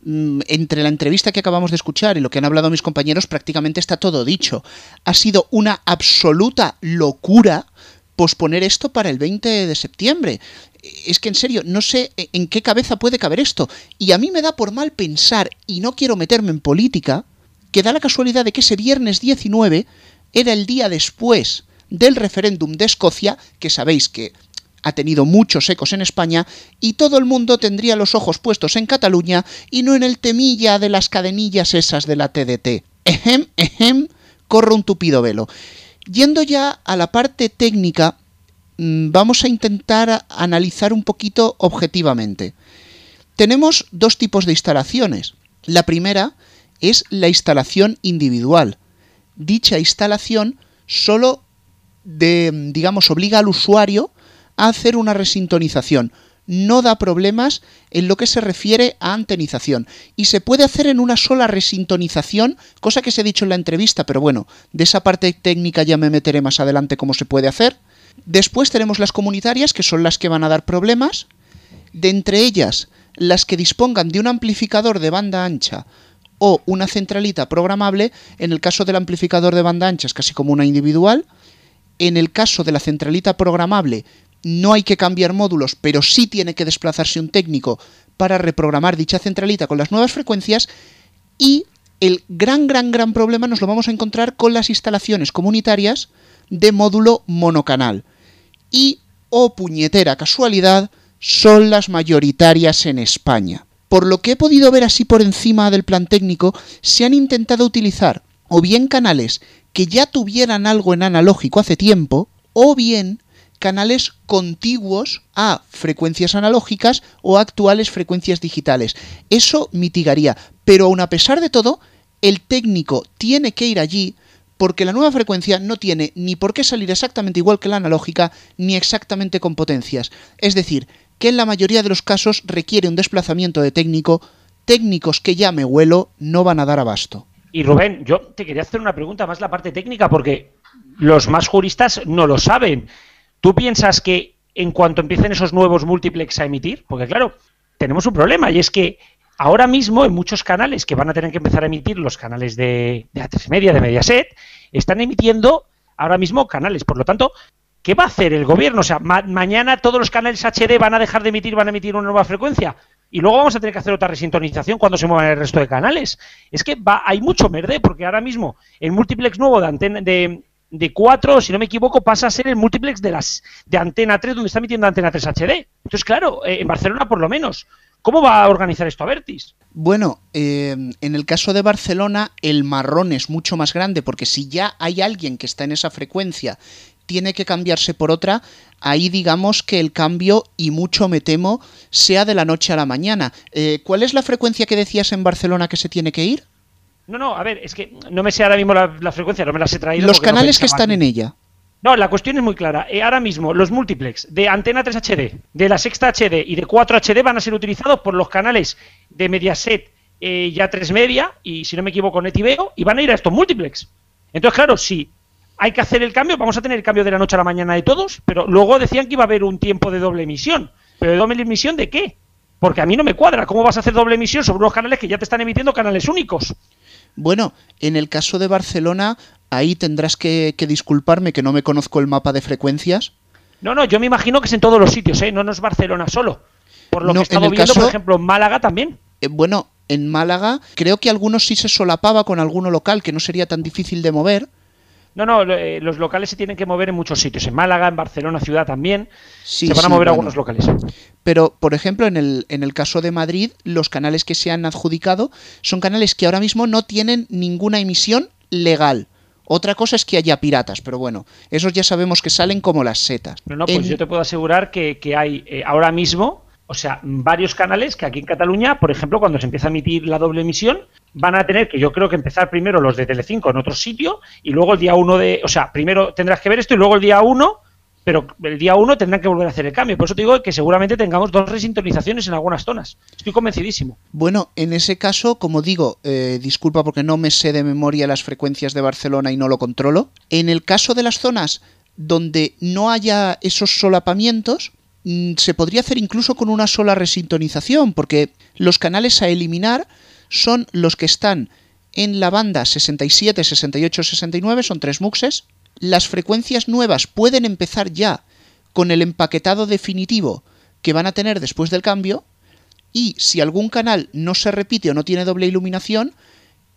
mm, entre la entrevista que acabamos de escuchar y lo que han hablado mis compañeros, prácticamente está todo dicho. Ha sido una absoluta locura posponer esto para el 20 de septiembre. Es que en serio, no sé en qué cabeza puede caber esto. Y a mí me da por mal pensar, y no quiero meterme en política, que da la casualidad de que ese viernes 19 era el día después del referéndum de Escocia, que sabéis que ha tenido muchos ecos en España, y todo el mundo tendría los ojos puestos en Cataluña y no en el temilla de las cadenillas esas de la TDT. Ejem, ejem, corro un tupido velo. Yendo ya a la parte técnica, vamos a intentar analizar un poquito objetivamente. Tenemos dos tipos de instalaciones. La primera es la instalación individual. Dicha instalación solo de, digamos, obliga al usuario a hacer una resintonización. No da problemas en lo que se refiere a antenización. Y se puede hacer en una sola resintonización, cosa que se ha dicho en la entrevista, pero bueno, de esa parte técnica ya me meteré más adelante cómo se puede hacer. Después tenemos las comunitarias, que son las que van a dar problemas. De entre ellas, las que dispongan de un amplificador de banda ancha o una centralita programable, en el caso del amplificador de banda ancha es casi como una individual, en el caso de la centralita programable no hay que cambiar módulos, pero sí tiene que desplazarse un técnico para reprogramar dicha centralita con las nuevas frecuencias y el gran, gran, gran problema nos lo vamos a encontrar con las instalaciones comunitarias de módulo monocanal. Y, oh puñetera casualidad, son las mayoritarias en España. Por lo que he podido ver así por encima del plan técnico, se han intentado utilizar o bien canales que ya tuvieran algo en analógico hace tiempo, o bien canales contiguos a frecuencias analógicas o actuales frecuencias digitales. Eso mitigaría, pero aun a pesar de todo, el técnico tiene que ir allí porque la nueva frecuencia no tiene ni por qué salir exactamente igual que la analógica ni exactamente con potencias. Es decir, que en la mayoría de los casos requiere un desplazamiento de técnico, técnicos que ya me huelo no van a dar abasto. Y Rubén, yo te quería hacer una pregunta más la parte técnica porque los más juristas no lo saben. ¿Tú piensas que en cuanto empiecen esos nuevos multiplex a emitir? Porque claro, tenemos un problema y es que ahora mismo en muchos canales que van a tener que empezar a emitir los canales de, de A3 Media, de Mediaset, están emitiendo ahora mismo canales. Por lo tanto, ¿qué va a hacer el gobierno? O sea, mañana todos los canales HD van a dejar de emitir, van a emitir una nueva frecuencia. Y luego vamos a tener que hacer otra resintonización cuando se muevan el resto de canales. Es que va, hay mucho merde, porque ahora mismo el multiplex nuevo de antena de, de 4, si no me equivoco, pasa a ser el multiplex de las de Antena 3, donde está emitiendo Antena 3 HD. Entonces, claro, eh, en Barcelona por lo menos. ¿Cómo va a organizar esto Avertis? Bueno, eh, en el caso de Barcelona, el marrón es mucho más grande, porque si ya hay alguien que está en esa frecuencia, tiene que cambiarse por otra, ahí digamos que el cambio, y mucho me temo, sea de la noche a la mañana. Eh, ¿Cuál es la frecuencia que decías en Barcelona que se tiene que ir? No, no, a ver, es que no me sé ahora mismo la, frecuencia, no me las he traído. Los canales que están en ella. No, la cuestión es muy clara. Eh, ahora mismo los multiplex de antena 3 HD, de la sexta HD y de 4 HD van a ser utilizados por los canales de Mediaset eh, ya 3 Media y si no me equivoco Netiveo y van a ir a estos multiplex. Entonces, claro, si hay que hacer el cambio, vamos a tener el cambio de la noche a la mañana de todos, pero luego decían que iba a haber un tiempo de doble emisión. ¿Pero de doble emisión de qué? Porque a mí no me cuadra. ¿Cómo vas a hacer doble emisión sobre unos canales que ya te están emitiendo canales únicos? Bueno, en el caso de Barcelona, ahí tendrás que, disculparme que no me conozco el mapa de frecuencias. No, no, yo me imagino que es en todos los sitios, ¿eh? No, no es Barcelona solo. Por lo que he estado viendo, por ejemplo, en Málaga también. Eh, bueno, en Málaga creo que algunos sí se solapaba con alguno local, que no sería tan difícil de mover. No, no, eh, los locales se tienen que mover en muchos sitios. En Málaga, en Barcelona, ciudad también. se van a mover algunos locales. Pero, por ejemplo, en el, en el caso de Madrid, los canales que se han adjudicado son canales que ahora mismo no tienen ninguna emisión legal. Otra cosa es que haya piratas, pero bueno, esos ya sabemos que salen como las setas. No, no, pues yo te puedo asegurar que, hay eh, ahora mismo, o sea, varios canales que aquí en Cataluña, por ejemplo, cuando se empieza a emitir la doble emisión, van a tener que yo creo que empezar primero los de Telecinco en otro sitio y luego el día uno de, o sea, primero tendrás que ver esto y luego el día uno, pero el día uno tendrán que volver a hacer el cambio. Por eso te digo que seguramente tengamos dos resintonizaciones en algunas zonas. Estoy convencidísimo. Bueno, en ese caso, como digo, eh, disculpa porque no me sé de memoria las frecuencias de Barcelona y no lo controlo. En el caso de las zonas donde no haya esos solapamientos, se podría hacer incluso con una sola resintonización, porque los canales a eliminar son los que están en la banda 67, 68, 69, son tres muxes. Las frecuencias nuevas pueden empezar ya con el empaquetado definitivo que van a tener después del cambio. Y si algún canal no se repite o no tiene doble iluminación,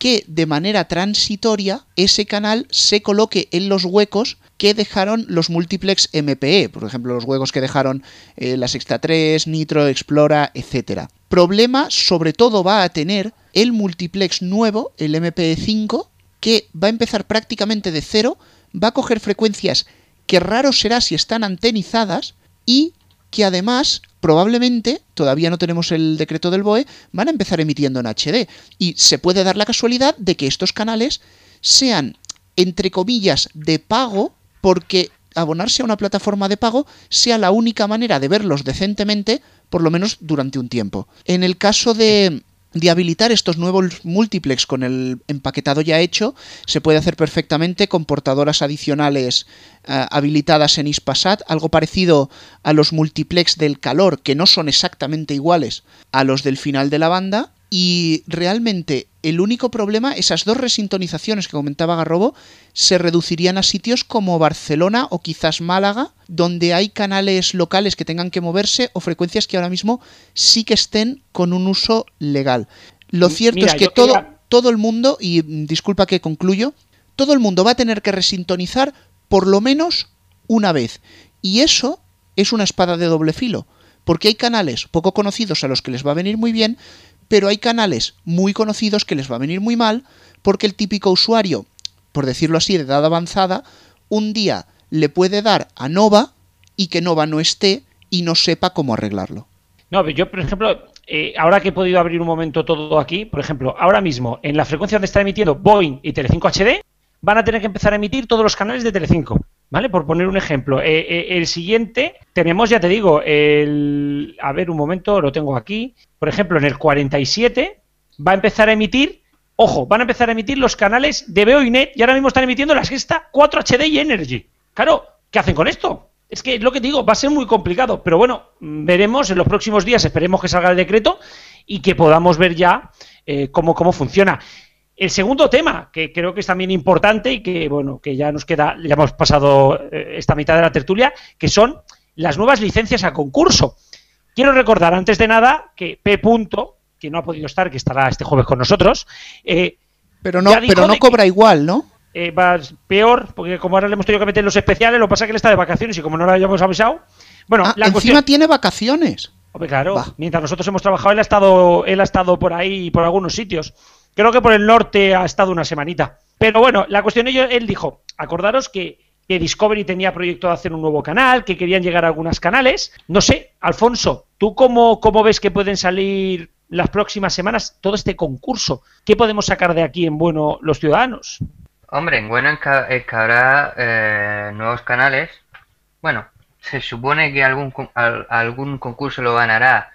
que de manera transitoria ese canal se coloque en los huecos que dejaron los multiplex MPE, por ejemplo, los huecos que dejaron eh, la Sexta 3, Nitro, Explora, etc. Problema sobre todo va a tener el multiplex nuevo, el MPE5, que va a empezar prácticamente de cero, va a coger frecuencias que raro será si están antenizadas y que además probablemente, todavía no tenemos el decreto del BOE, van a empezar emitiendo en HD. Y se puede dar la casualidad de que estos canales sean, entre comillas, de pago, porque abonarse a una plataforma de pago sea la única manera de verlos decentemente, por lo menos durante un tiempo. En el caso de de habilitar estos nuevos multiplex con el empaquetado ya hecho, se puede hacer perfectamente con portadoras adicionales eh, habilitadas en ISPASAT, algo parecido a los multiplex del calor, que no son exactamente iguales a los del final de la banda, y realmente el único problema, esas dos resintonizaciones que comentaba Garrobo, se reducirían a sitios como Barcelona o quizás Málaga, donde hay canales locales que tengan que moverse o frecuencias que ahora mismo sí que estén con un uso legal. Lo cierto es que todo, todo el mundo, y disculpa que concluyo, todo el mundo va a tener que resintonizar por lo menos una vez. Y eso es una espada de doble filo, porque hay canales poco conocidos a los que les va a venir muy bien, pero hay canales muy conocidos que les va a venir muy mal, porque el típico usuario, por decirlo así, de edad avanzada, un día le puede dar a Nova y que Nova no esté y no sepa cómo arreglarlo. No, yo, por ejemplo, eh, ahora que he podido abrir un momento todo aquí, por ejemplo, ahora mismo en la frecuencia donde está emitiendo Boeing y Telecinco HD, van a tener que empezar a emitir todos los canales de Telecinco. ¿Vale? Por poner un ejemplo. Eh, eh, el siguiente, tenemos, ya te digo, el. A ver, un momento, lo tengo aquí. Por ejemplo, en el 47 va a empezar a emitir. Ojo, van a empezar a emitir los canales de Veo y Net y ahora mismo están emitiendo la sexta 4 HD y Energy. Claro, ¿qué hacen con esto? Es que lo que digo, va a ser muy complicado, pero bueno, veremos en los próximos días, esperemos que salga el decreto y que podamos ver ya eh, cómo, cómo funciona. El segundo tema, que creo que es también importante y que, bueno, que ya nos queda, ya hemos pasado eh, esta mitad de la tertulia, que son las nuevas licencias a concurso. Quiero recordar, antes de nada, que P. que no ha podido estar, que estará este jueves con nosotros. Eh, pero no, pero no cobra igual, ¿no? Eh, va peor, porque como ahora le hemos tenido que meter los especiales, lo que pasa es que él está de vacaciones y como no lo habíamos avisado. Bueno, ah, la encima tiene vacaciones. claro, mientras nosotros hemos trabajado, él ha estado, él ha estado por ahí, por algunos sitios. Creo que por el norte ha estado una semanita. Pero bueno, la cuestión es, él dijo, acordaros que, Discovery tenía proyecto de hacer un nuevo canal, que querían llegar a algunos canales. No sé, Alfonso, ¿tú cómo, cómo ves que pueden salir las próximas semanas todo este concurso? ¿Qué podemos sacar de aquí en bueno los ciudadanos? Hombre, en bueno es que habrá eh, nuevos canales. Bueno, se supone que algún, algún concurso lo ganará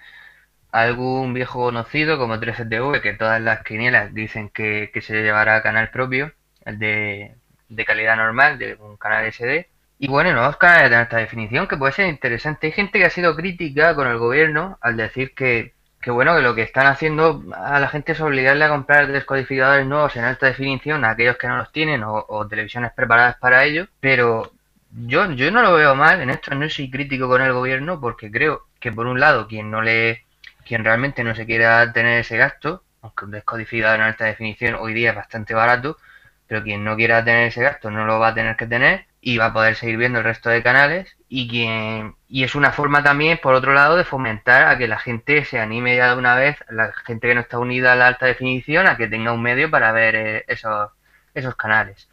algún viejo conocido como 3TV, que todas las quinielas dicen que, se llevará a canal propio, de, de calidad normal, de un canal SD. Y bueno, nuevos canales de alta definición que puede ser interesante. Hay gente que ha sido crítica con el gobierno al decir que, que bueno, que lo que están haciendo a la gente es obligarle a comprar descodificadores nuevos en alta definición a aquellos que no los tienen o, o televisiones preparadas para ello. Pero yo, yo no lo veo mal, en esto no soy crítico con el gobierno porque creo que por un lado quien no le quien realmente no se quiera tener ese gasto, aunque un descodificador en alta definición hoy día es bastante barato, pero quien no quiera tener ese gasto no lo va a tener que tener y va a poder seguir viendo el resto de canales y quien y es una forma también por otro lado de fomentar a que la gente se anime ya de una vez la gente que no está unida a la alta definición a que tenga un medio para ver eh, esos esos canales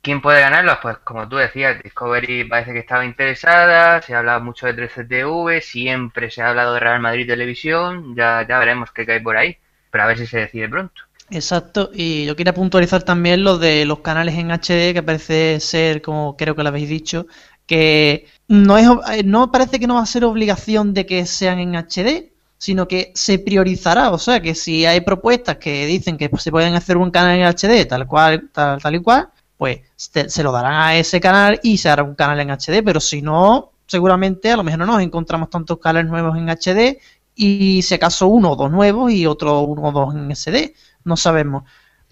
¿Quién puede ganarlos? Pues como tú decías, Discovery parece que estaba interesada, se ha hablado mucho de 3CTV, siempre se ha hablado de Real Madrid Televisión, ya, ya veremos qué cae por ahí, pero a ver si se decide pronto. Exacto, y yo quería puntualizar también lo de los canales en HD, que parece ser, como creo que lo habéis dicho, que no, es, eh, no parece que no va a ser obligación de que sean en HD, sino que se priorizará, o sea, que si hay propuestas que dicen que se pueden hacer un canal en HD tal cual, tal, tal y cual, pues se lo darán a ese canal y se hará un canal en HD, pero si no, seguramente a lo mejor no nos encontramos tantos canales nuevos en HD y si acaso uno o dos nuevos y otro uno o dos en SD, no sabemos,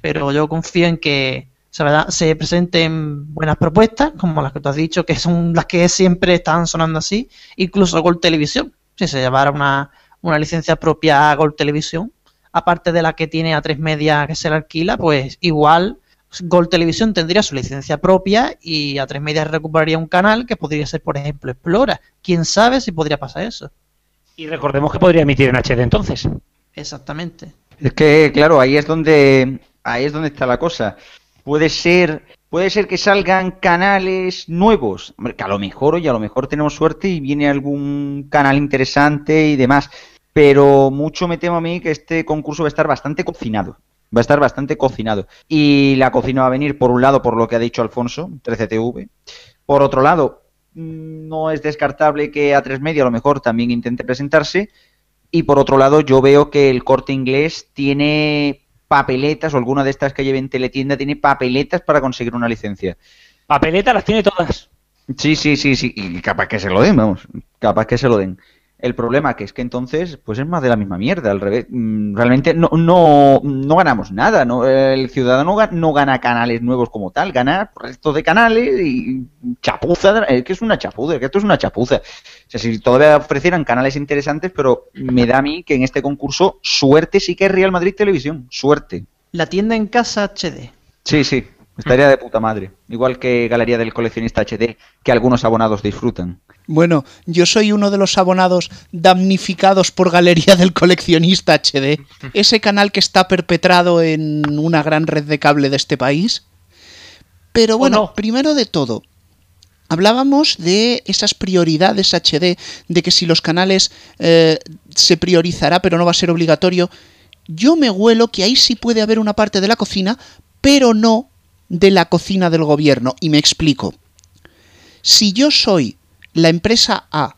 pero yo confío en que se presenten buenas propuestas, como las que tú has dicho, que son las que siempre están sonando así, incluso Gold Televisión, si se llevara una, una licencia propia a Gold Televisión, aparte de la que tiene a tres media que se la alquila, pues igual Gol Televisión tendría su licencia propia y a tres medias recuperaría un canal que podría ser, por ejemplo, Explora. ¿Quién sabe si podría pasar eso? Y recordemos que podría emitir en HD entonces. Exactamente. Es que, claro, ahí es donde ahí es donde está la cosa. Puede ser puede ser que salgan canales nuevos, que a lo mejor y a lo mejor tenemos suerte y viene algún canal interesante y demás, pero mucho me temo a mí que este concurso va a estar bastante cocinado. Va a estar bastante cocinado. Y la cocina va a venir, por un lado, por lo que ha dicho Alfonso, 13TV. Por otro lado, mm, no es descartable que A3 Media a lo mejor también intente presentarse. Y por otro lado, yo veo que el corte inglés tiene papeletas, o alguna de estas que lleven teletienda, tiene papeletas para conseguir una licencia. Papeletas las tiene todas. Sí, sí, sí, sí. Y capaz que se lo den, vamos. Capaz que se lo den. El problema que es que entonces, pues es más de la misma mierda, al revés. Mm, realmente no, no, no ganamos nada, ¿no? El ciudadano no gana canales nuevos como tal, gana resto de canales y chapuza, es que es una chapuza, que esto es una chapuza. O sea, si todavía ofrecieran canales interesantes, pero me da a mí que en este concurso suerte sí que es Real Madrid Televisión, suerte. La tienda en casa HD. Sí, sí, estaría de puta madre. Igual que Galería del Coleccionista HD, que algunos abonados disfrutan. Bueno, yo soy uno de los abonados damnificados por Galería del Coleccionista HD, ese canal que está perpetrado en una gran red de cable de este país. Pero bueno, primero de todo, hablábamos de esas prioridades HD, de que si los canales eh, se priorizará pero no va a ser obligatorio. Yo me huelo que ahí sí puede haber una parte de la cocina, pero no de la cocina del gobierno. Y me explico. Si yo soy la empresa A,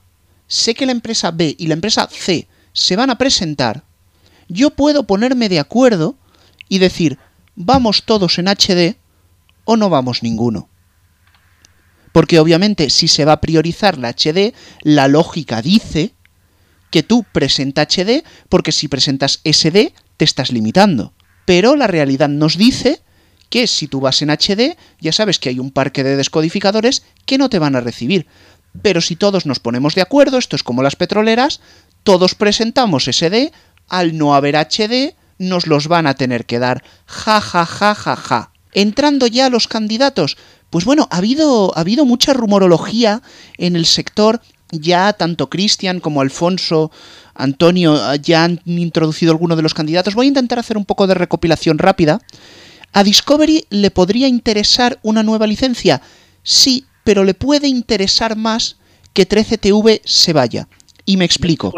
sé que la empresa B y la empresa C se van a presentar, yo puedo ponerme de acuerdo y decir, vamos todos en HD o no vamos ninguno. Porque obviamente si se va a priorizar la HD, la lógica dice que tú presenta HD porque si presentas SD te estás limitando. Pero la realidad nos dice que si tú vas en HD, ya sabes que hay un parque de descodificadores que no te van a recibir. Pero si todos nos ponemos de acuerdo, esto es como las petroleras, todos presentamos SD, al no haber HD, nos los van a tener que dar. Ja, ja, ja, ja, ja. Entrando ya a los candidatos, pues bueno, ha habido, ha habido mucha rumorología en el sector. Ya tanto Cristian como Alfonso, Antonio ya han introducido alguno de los candidatos. Voy a intentar hacer un poco de recopilación rápida. ¿A Discovery le podría interesar una nueva licencia? Sí, pero le puede interesar más que 13TV se vaya. Y me explico.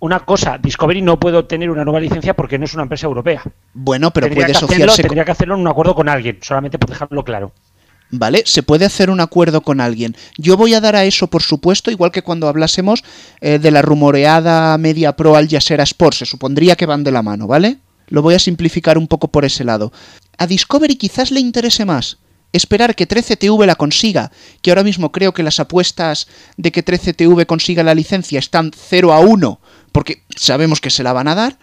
Una, cosa, Discovery no puede obtener una nueva licencia porque no es una empresa europea. Bueno, pero puede asociarse. tendría que hacerlo en un acuerdo con alguien, solamente por dejarlo claro. ¿Vale? Se puede hacer un acuerdo con alguien. Yo voy a dar a eso, por supuesto, igual que cuando hablásemos eh, de la rumoreada Media Pro Al Jazeera Sports. Se supondría que van de la mano, ¿vale? Lo voy a simplificar un poco por ese lado. A Discovery quizás le interese más esperar que 13TV la consiga, que ahora mismo creo que las apuestas de que 13TV consiga la licencia están 0 a 1, porque sabemos que se la van a dar,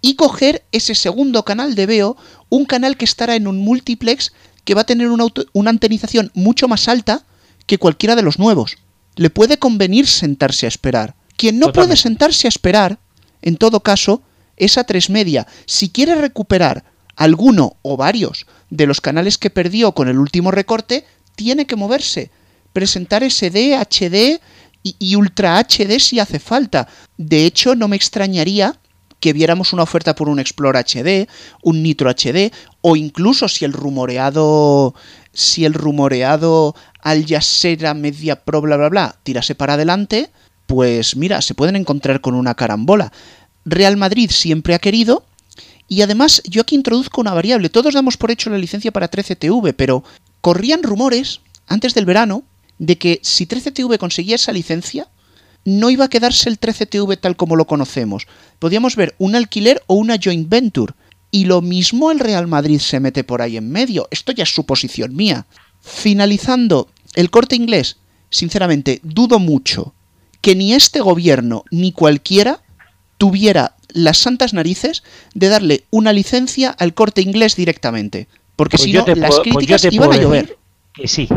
y coger ese segundo canal de Veo, un canal que estará en un multiplex que va a tener una, una antenización mucho más alta que cualquiera de los nuevos. Le puede convenir sentarse a esperar. Quien no puede sentarse a esperar, en todo caso, es a 3 media. Si quiere recuperar alguno o varios de los canales que perdió con el último recorte, tiene que moverse, presentar SD, HD y, Ultra HD si hace falta. De hecho, no me extrañaría que viéramos una oferta por un Explore HD, un Nitro HD, o incluso si el rumoreado. Si el rumoreado Al Jazeera Media Pro, bla bla bla, tirase para adelante, pues mira, se pueden encontrar con una carambola. Real Madrid siempre ha querido y además, yo aquí introduzco una variable. Todos damos por hecho la licencia para 13TV, pero corrían rumores antes del verano de que si 13TV conseguía esa licencia, no iba a quedarse el 13TV tal como lo conocemos. Podíamos ver un alquiler o una joint venture. Y lo mismo el Real Madrid se mete por ahí en medio. Esto ya es suposición mía. Finalizando, el corte inglés, sinceramente, dudo mucho que ni este gobierno ni cualquiera tuviera las santas narices de darle una licencia al corte inglés directamente. Porque pues si no, las pues críticas iban a llover. Que sí.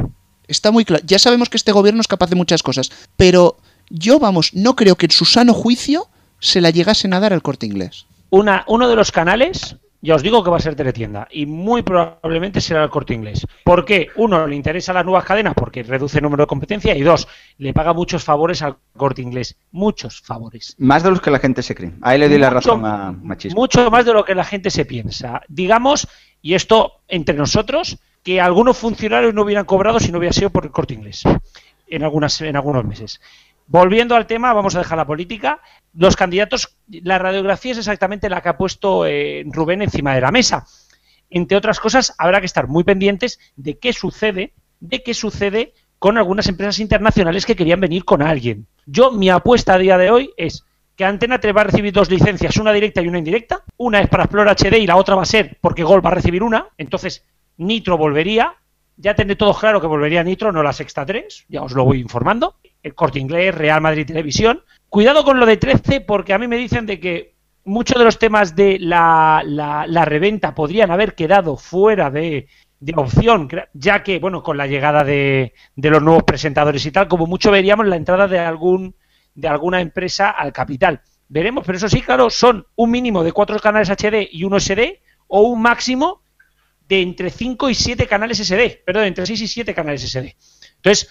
Está muy claro. Ya sabemos que este gobierno es capaz de muchas cosas. Pero yo, vamos, no creo que en su sano juicio se la llegasen a dar al corte inglés. Una, uno de los canales ya os digo que va a ser teletienda y muy probablemente será el corte inglés. ¿Por qué? Uno, le interesa las nuevas cadenas porque reduce el número de competencia y dos, le paga muchos favores al corte inglés. Muchos favores. Más de los que la gente se cree. Ahí le doy la razón a Machismo. Mucho más de lo que la gente se piensa. Digamos, y esto entre nosotros, que algunos funcionarios no hubieran cobrado si no hubiera sido por el corte inglés en, algunas, en algunos meses. Volviendo al tema, vamos a dejar la política. Los candidatos, la radiografía es exactamente la que ha puesto eh, Rubén encima de la mesa. Entre otras cosas, habrá que estar muy pendientes de qué sucede, de qué sucede con algunas empresas internacionales que querían venir con alguien. Yo, mi apuesta a día de hoy es que Antena 3 va a recibir dos licencias, una directa y una indirecta. Una es para Explore HD y la otra va a ser porque Gol va a recibir una. Entonces, Nitro volvería. Ya tendré todo claro que volvería Nitro, no la Sexta 3. Ya os lo voy informando. El Corte Inglés, Real Madrid Televisión. Cuidado con lo de 13 porque a mí me dicen de que muchos de los temas de la, la, reventa podrían haber quedado fuera de, de, opción, ya que, bueno, con la llegada de, de, los nuevos presentadores y tal, como mucho veríamos la entrada de algún de alguna empresa al capital. Veremos, pero eso sí, claro, son un mínimo de cuatro canales HD y uno SD o un máximo de entre 5 y 7 canales SD, perdón, entre 6 y 7 canales SD. Entonces,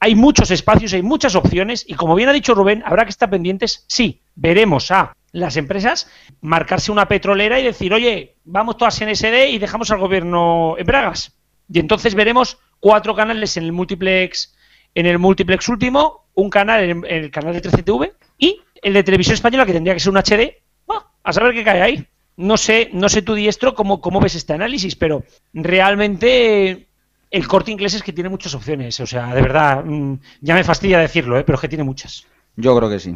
hay muchos espacios, hay muchas opciones y como bien ha dicho Rubén, habrá que estar pendientes, sí, veremos a las empresas marcarse una petrolera y decir, oye, vamos todas en SD y dejamos al gobierno en Bragas. Y entonces veremos cuatro canales en el multiplex, en el multiplex último, un canal en, el canal de 13TV y el de televisión española que tendría que ser un HD. a saber qué cae ahí. No sé, no sé tu diestro cómo, cómo ves este análisis, pero realmente el corte inglés es que tiene muchas opciones. O sea, de verdad, mm, ya me fastidia decirlo, ¿eh? pero es que tiene muchas. Yo creo que sí,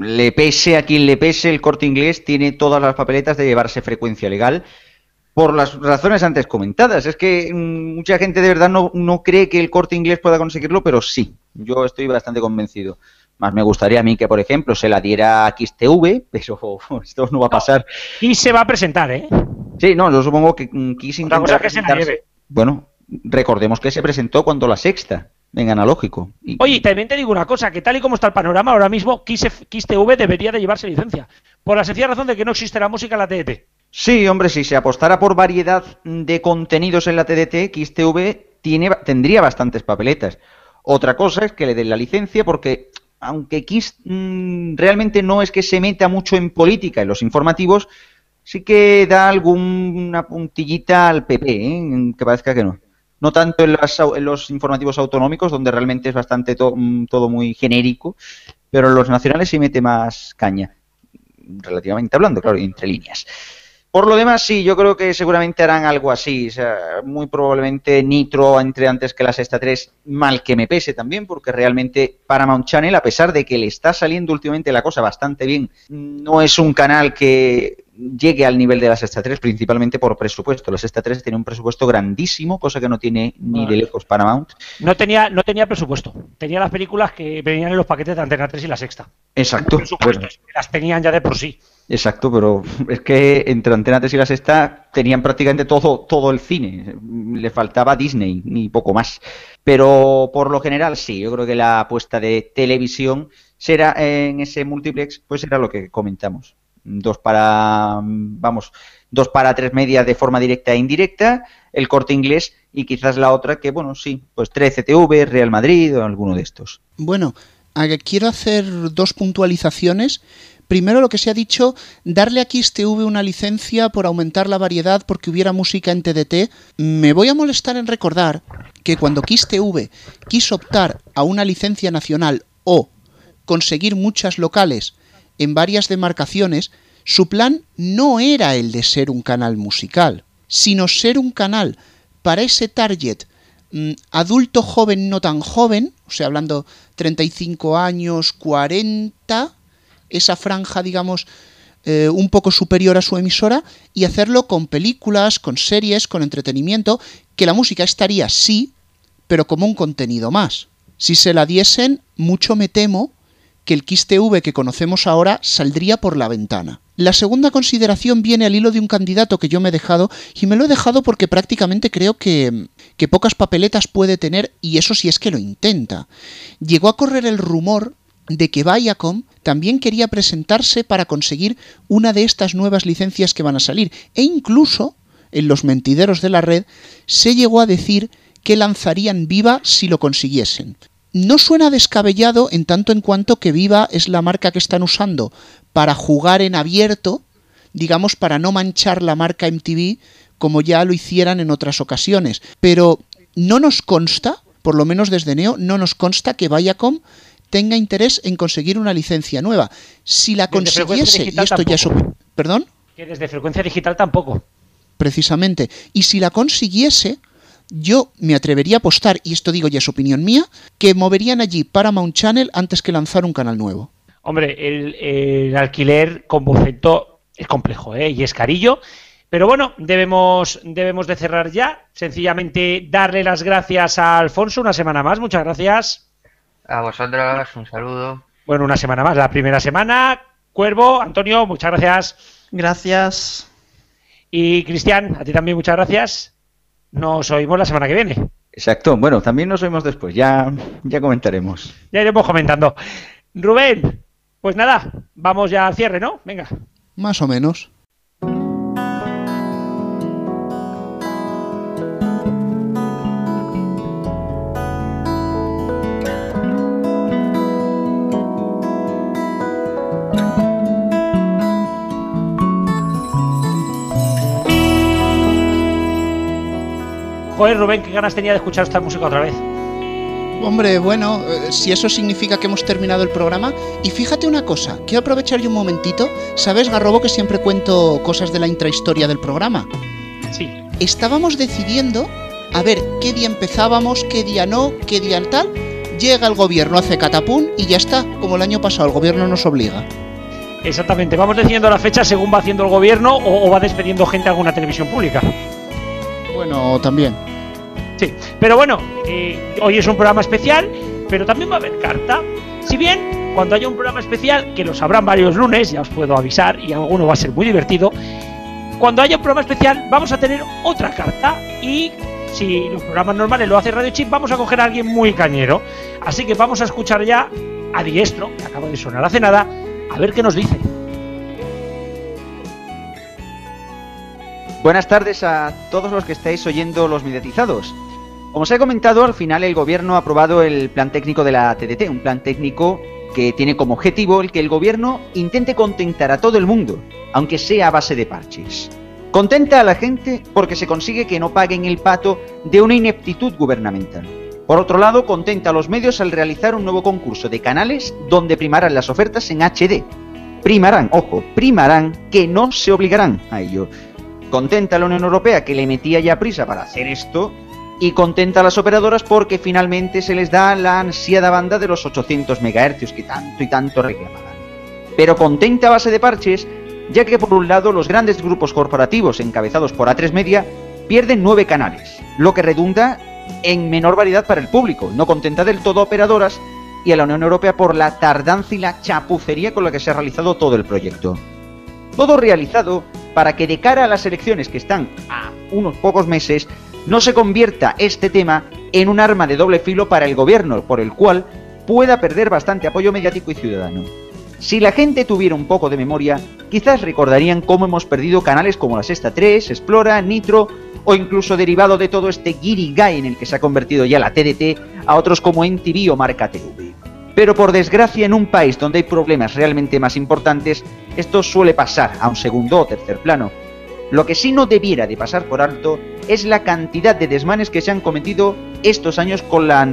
Le pese a quien le pese, el corte inglés tiene todas las papeletas de llevarse frecuencia legal por las razones antes comentadas. Es que mm, mucha gente de verdad no, no cree que el corte inglés pueda conseguirlo, pero sí, yo estoy bastante convencido. Más me gustaría a mí que, por ejemplo, se la diera a XTV, pero esto no va a pasar. Y se va a presentar, ¿eh? Sí, no, yo supongo que Kiss intentará presentarse. Bueno, recordemos que se presentó cuando la sexta en analógico. Oye, también te digo una cosa, que tal y como está el panorama ahora mismo, Kiss, TV debería de llevarse licencia, por la sencilla razón de que no existe la música en la TDT. Sí, hombre, si se apostara por variedad de contenidos en la TDT, Kiss TV tiene, tendría bastantes papeletas. Otra cosa es que le den la licencia porque aunque Kiss mm, realmente no es que se meta mucho en política en los informativos, sí que da alguna puntillita al PP, ¿eh? que parezca que no no tanto en, los informativos autonómicos, donde realmente es bastante mm, todo muy genérico, pero en los nacionales sí mete más caña, relativamente hablando, claro, entre líneas. Por lo demás, sí, yo creo que seguramente harán algo así. O sea, muy probablemente Nitro entre antes que la Sexta 3, mal que me pese también, porque realmente Paramount Channel, a pesar de que le está saliendo últimamente la cosa bastante bien, no es un canal que llegue al nivel de la Sexta 3, principalmente por presupuesto. La Sexta 3 tiene un presupuesto grandísimo, cosa que no tiene ni de lejos Paramount. No tenía, no tenía presupuesto. Tenía las películas que venían en los paquetes de Antena 3 y la Sexta. Exacto. las tenían ya de por sí. Exacto, pero es que entre Antena 3 y la Sexta tenían prácticamente todo, todo el cine. Le faltaba Disney, ni poco más. Pero por lo general sí, yo creo que la apuesta de televisión será en ese multiplex, pues será lo que comentamos. Dos para, vamos, dos para tres medias de forma directa e indirecta, el corte inglés y quizás la otra que, bueno, sí, pues 13 TV, Real Madrid o alguno de estos. Bueno, quiero hacer dos puntualizaciones Primero lo que se ha dicho, darle a XTV una licencia por aumentar la variedad porque hubiera música en TDT. Me voy a molestar en recordar que cuando XTV quiso optar a una licencia nacional o conseguir muchas locales en varias demarcaciones, su plan no era el de ser un canal musical, sino ser un canal para ese target mm, adulto joven no tan joven, o sea, hablando 35 años, 40, esa franja, digamos, eh, un poco superior a su emisora y hacerlo con películas, con series, con entretenimiento, que la música estaría sí, pero como un contenido más. Si se la diesen, mucho me temo que el Kiss TV que conocemos ahora saldría por la ventana. La segunda consideración viene al hilo de un candidato que yo me he dejado, y me lo he dejado porque prácticamente creo que, que pocas papeletas puede tener, y eso sí es que lo intenta. Llegó a correr el rumor de que Viacom también quería presentarse para conseguir una de estas nuevas licencias que van a salir. E incluso, en los mentideros de la red, se llegó a decir que lanzarían Viva si lo consiguiesen. No suena descabellado en tanto en cuanto que Viva es la marca que están usando para jugar en abierto, digamos, para no manchar la marca MTV como ya lo hicieran en otras ocasiones. Pero no nos consta, por lo menos desde Neo, no nos consta que Viacom tenga interés en conseguir una licencia nueva. Si la consiguiese, y esto ya es... ¿Perdón? Que desde frecuencia digital tampoco. Precisamente. Y si la consiguiese, yo me atrevería a apostar, y esto digo ya es opinión mía, que moverían allí Paramount Channel antes que lanzar un canal nuevo. Hombre, el, alquiler con boceto es complejo ¿eh? y es carillo. Pero bueno, debemos, debemos de cerrar ya. Sencillamente darle las gracias a Alfonso una semana más. Muchas gracias. A vosotros, un saludo. Bueno, una semana más, la primera semana. Cuervo, Antonio, muchas gracias. Gracias. Y Cristian, a ti también muchas gracias. Nos oímos la semana que viene. Exacto. Bueno, también nos oímos después. Ya, ya comentaremos. Ya iremos comentando. Rubén, pues nada, vamos ya al cierre, ¿no? Venga. Más o menos. Joder, Rubén, qué ganas tenía de escuchar esta música otra vez. Hombre, bueno, eh, si eso significa que hemos terminado el programa. Y fíjate una cosa, quiero aprovechar yo un momentito. ¿Sabes, Garrobo, que siempre cuento cosas de la intrahistoria del programa? Sí. Estábamos decidiendo a ver qué día empezábamos, qué día no, qué día tal. Llega el gobierno, hace catapún y ya está, como el año pasado, el gobierno nos obliga. Exactamente, vamos decidiendo la fecha según va haciendo el gobierno o, o va despediendo gente a alguna televisión pública. Bueno, también. Sí, pero bueno, eh, hoy es un programa especial, pero también va a haber carta. Si bien, cuando haya un programa especial, que lo sabrán varios lunes, ya os puedo avisar, y alguno va a ser muy divertido, cuando haya un programa especial vamos a tener otra carta y si los programas normales lo hace Radio Chip, vamos a coger a alguien muy cañero. Así que vamos a escuchar ya a Diestro, que acaba de sonar hace nada, a ver qué nos dice. Buenas tardes a todos los que estáis oyendo los mediatizados. Como os he comentado, al final el gobierno ha aprobado el plan técnico de la TDT, un plan técnico que tiene como objetivo el que el gobierno intente contentar a todo el mundo, aunque sea a base de parches. Contenta a la gente porque se consigue que no paguen el pato de una ineptitud gubernamental. Por otro lado, contenta a los medios al realizar un nuevo concurso de canales donde primarán las ofertas en HD. Primarán, ojo, primarán que no se obligarán a ello. Contenta a la Unión Europea que le metía ya prisa para hacer esto y contenta a las operadoras porque finalmente se les da la ansiada banda de los 800 MHz que tanto y tanto reclamaban. Pero contenta a base de parches, ya que por un lado los grandes grupos corporativos encabezados por A3 Media pierden nueve canales, lo que redunda en menor variedad para el público, no contenta del todo a operadoras y a la Unión Europea por la tardanza y la chapucería con la que se ha realizado todo el proyecto. Todo realizado para que de cara a las elecciones que están a unos pocos meses no se convierta este tema en un arma de doble filo para el gobierno, por el cual pueda perder bastante apoyo mediático y ciudadano. Si la gente tuviera un poco de memoria, quizás recordarían cómo hemos perdido canales como la Sexta 3, Explora, Nitro o incluso derivado de todo este guirigay en el que se ha convertido ya la TDT a otros como NTV o Marca TV. Pero por desgracia en un país donde hay problemas realmente más importantes, esto suele pasar a un segundo o tercer plano. Lo que sí no debiera de pasar por alto es la cantidad de desmanes que se han cometido estos años con la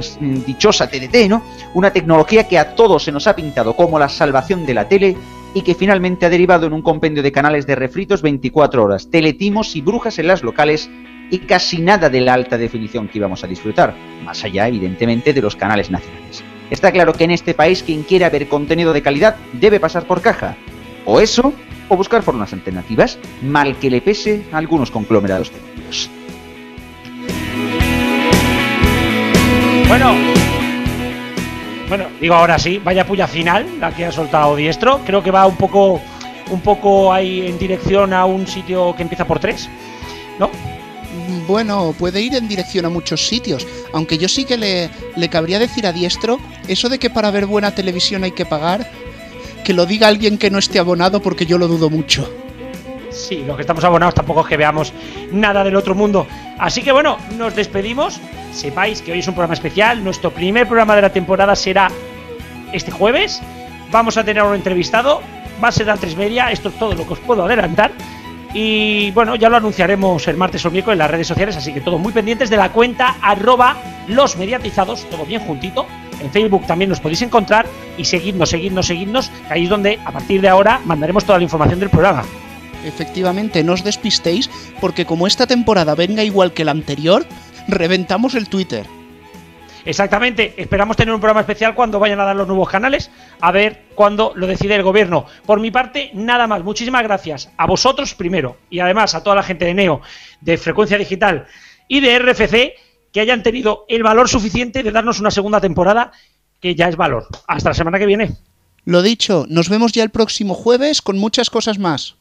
dichosa TDT, ¿no? Una tecnología que a todos se nos ha pintado como la salvación de la tele y que finalmente ha derivado en un compendio de canales de refritos 24 horas, teletimos y brujas en las locales y casi nada de la alta definición que íbamos a disfrutar, más allá evidentemente de los canales nacionales. Está claro que en este país quien quiera ver contenido de calidad debe pasar por caja. O eso, o buscar formas alternativas, mal que le pese a algunos conglomerados técnicos. Bueno, bueno, digo ahora sí, vaya puya final la que ha soltado Diestro. Creo que va un poco, un poco ahí en dirección a un sitio que empieza por tres, ¿no? Bueno, puede ir en dirección a muchos sitios, aunque yo sí que le, le cabría decir a Diestro eso de que para ver buena televisión hay que pagar, que lo diga alguien que no esté abonado porque yo lo dudo mucho. Sí, los que estamos abonados tampoco es que veamos nada del otro mundo. Así que bueno, nos despedimos. Sepáis que hoy es un programa especial. Nuestro primer programa de la temporada será este jueves. Vamos a tener un entrevistado. Va a ser a tres media. Esto es todo lo que os puedo adelantar. Y bueno, ya lo anunciaremos el martes o miércoles en las redes sociales. Así que todos muy pendientes de la cuenta arroba los mediatizados. Todo bien juntito. En Facebook también nos podéis encontrar. Y seguidnos, seguidnos, seguidnos. Que ahí es donde a partir de ahora mandaremos toda la información del programa. Efectivamente, no os despistéis, porque como esta temporada venga igual que la anterior, reventamos el Twitter. Exactamente, esperamos tener un programa especial cuando vayan a dar los nuevos canales, a ver cuándo lo decide el gobierno. Por mi parte, nada más, muchísimas gracias a vosotros primero y además a toda la gente de Neo, de Frecuencia Digital y de RFC que hayan tenido el valor suficiente de darnos una segunda temporada que ya es valor. Hasta la semana que viene. Lo dicho, nos vemos ya el próximo jueves con muchas cosas más.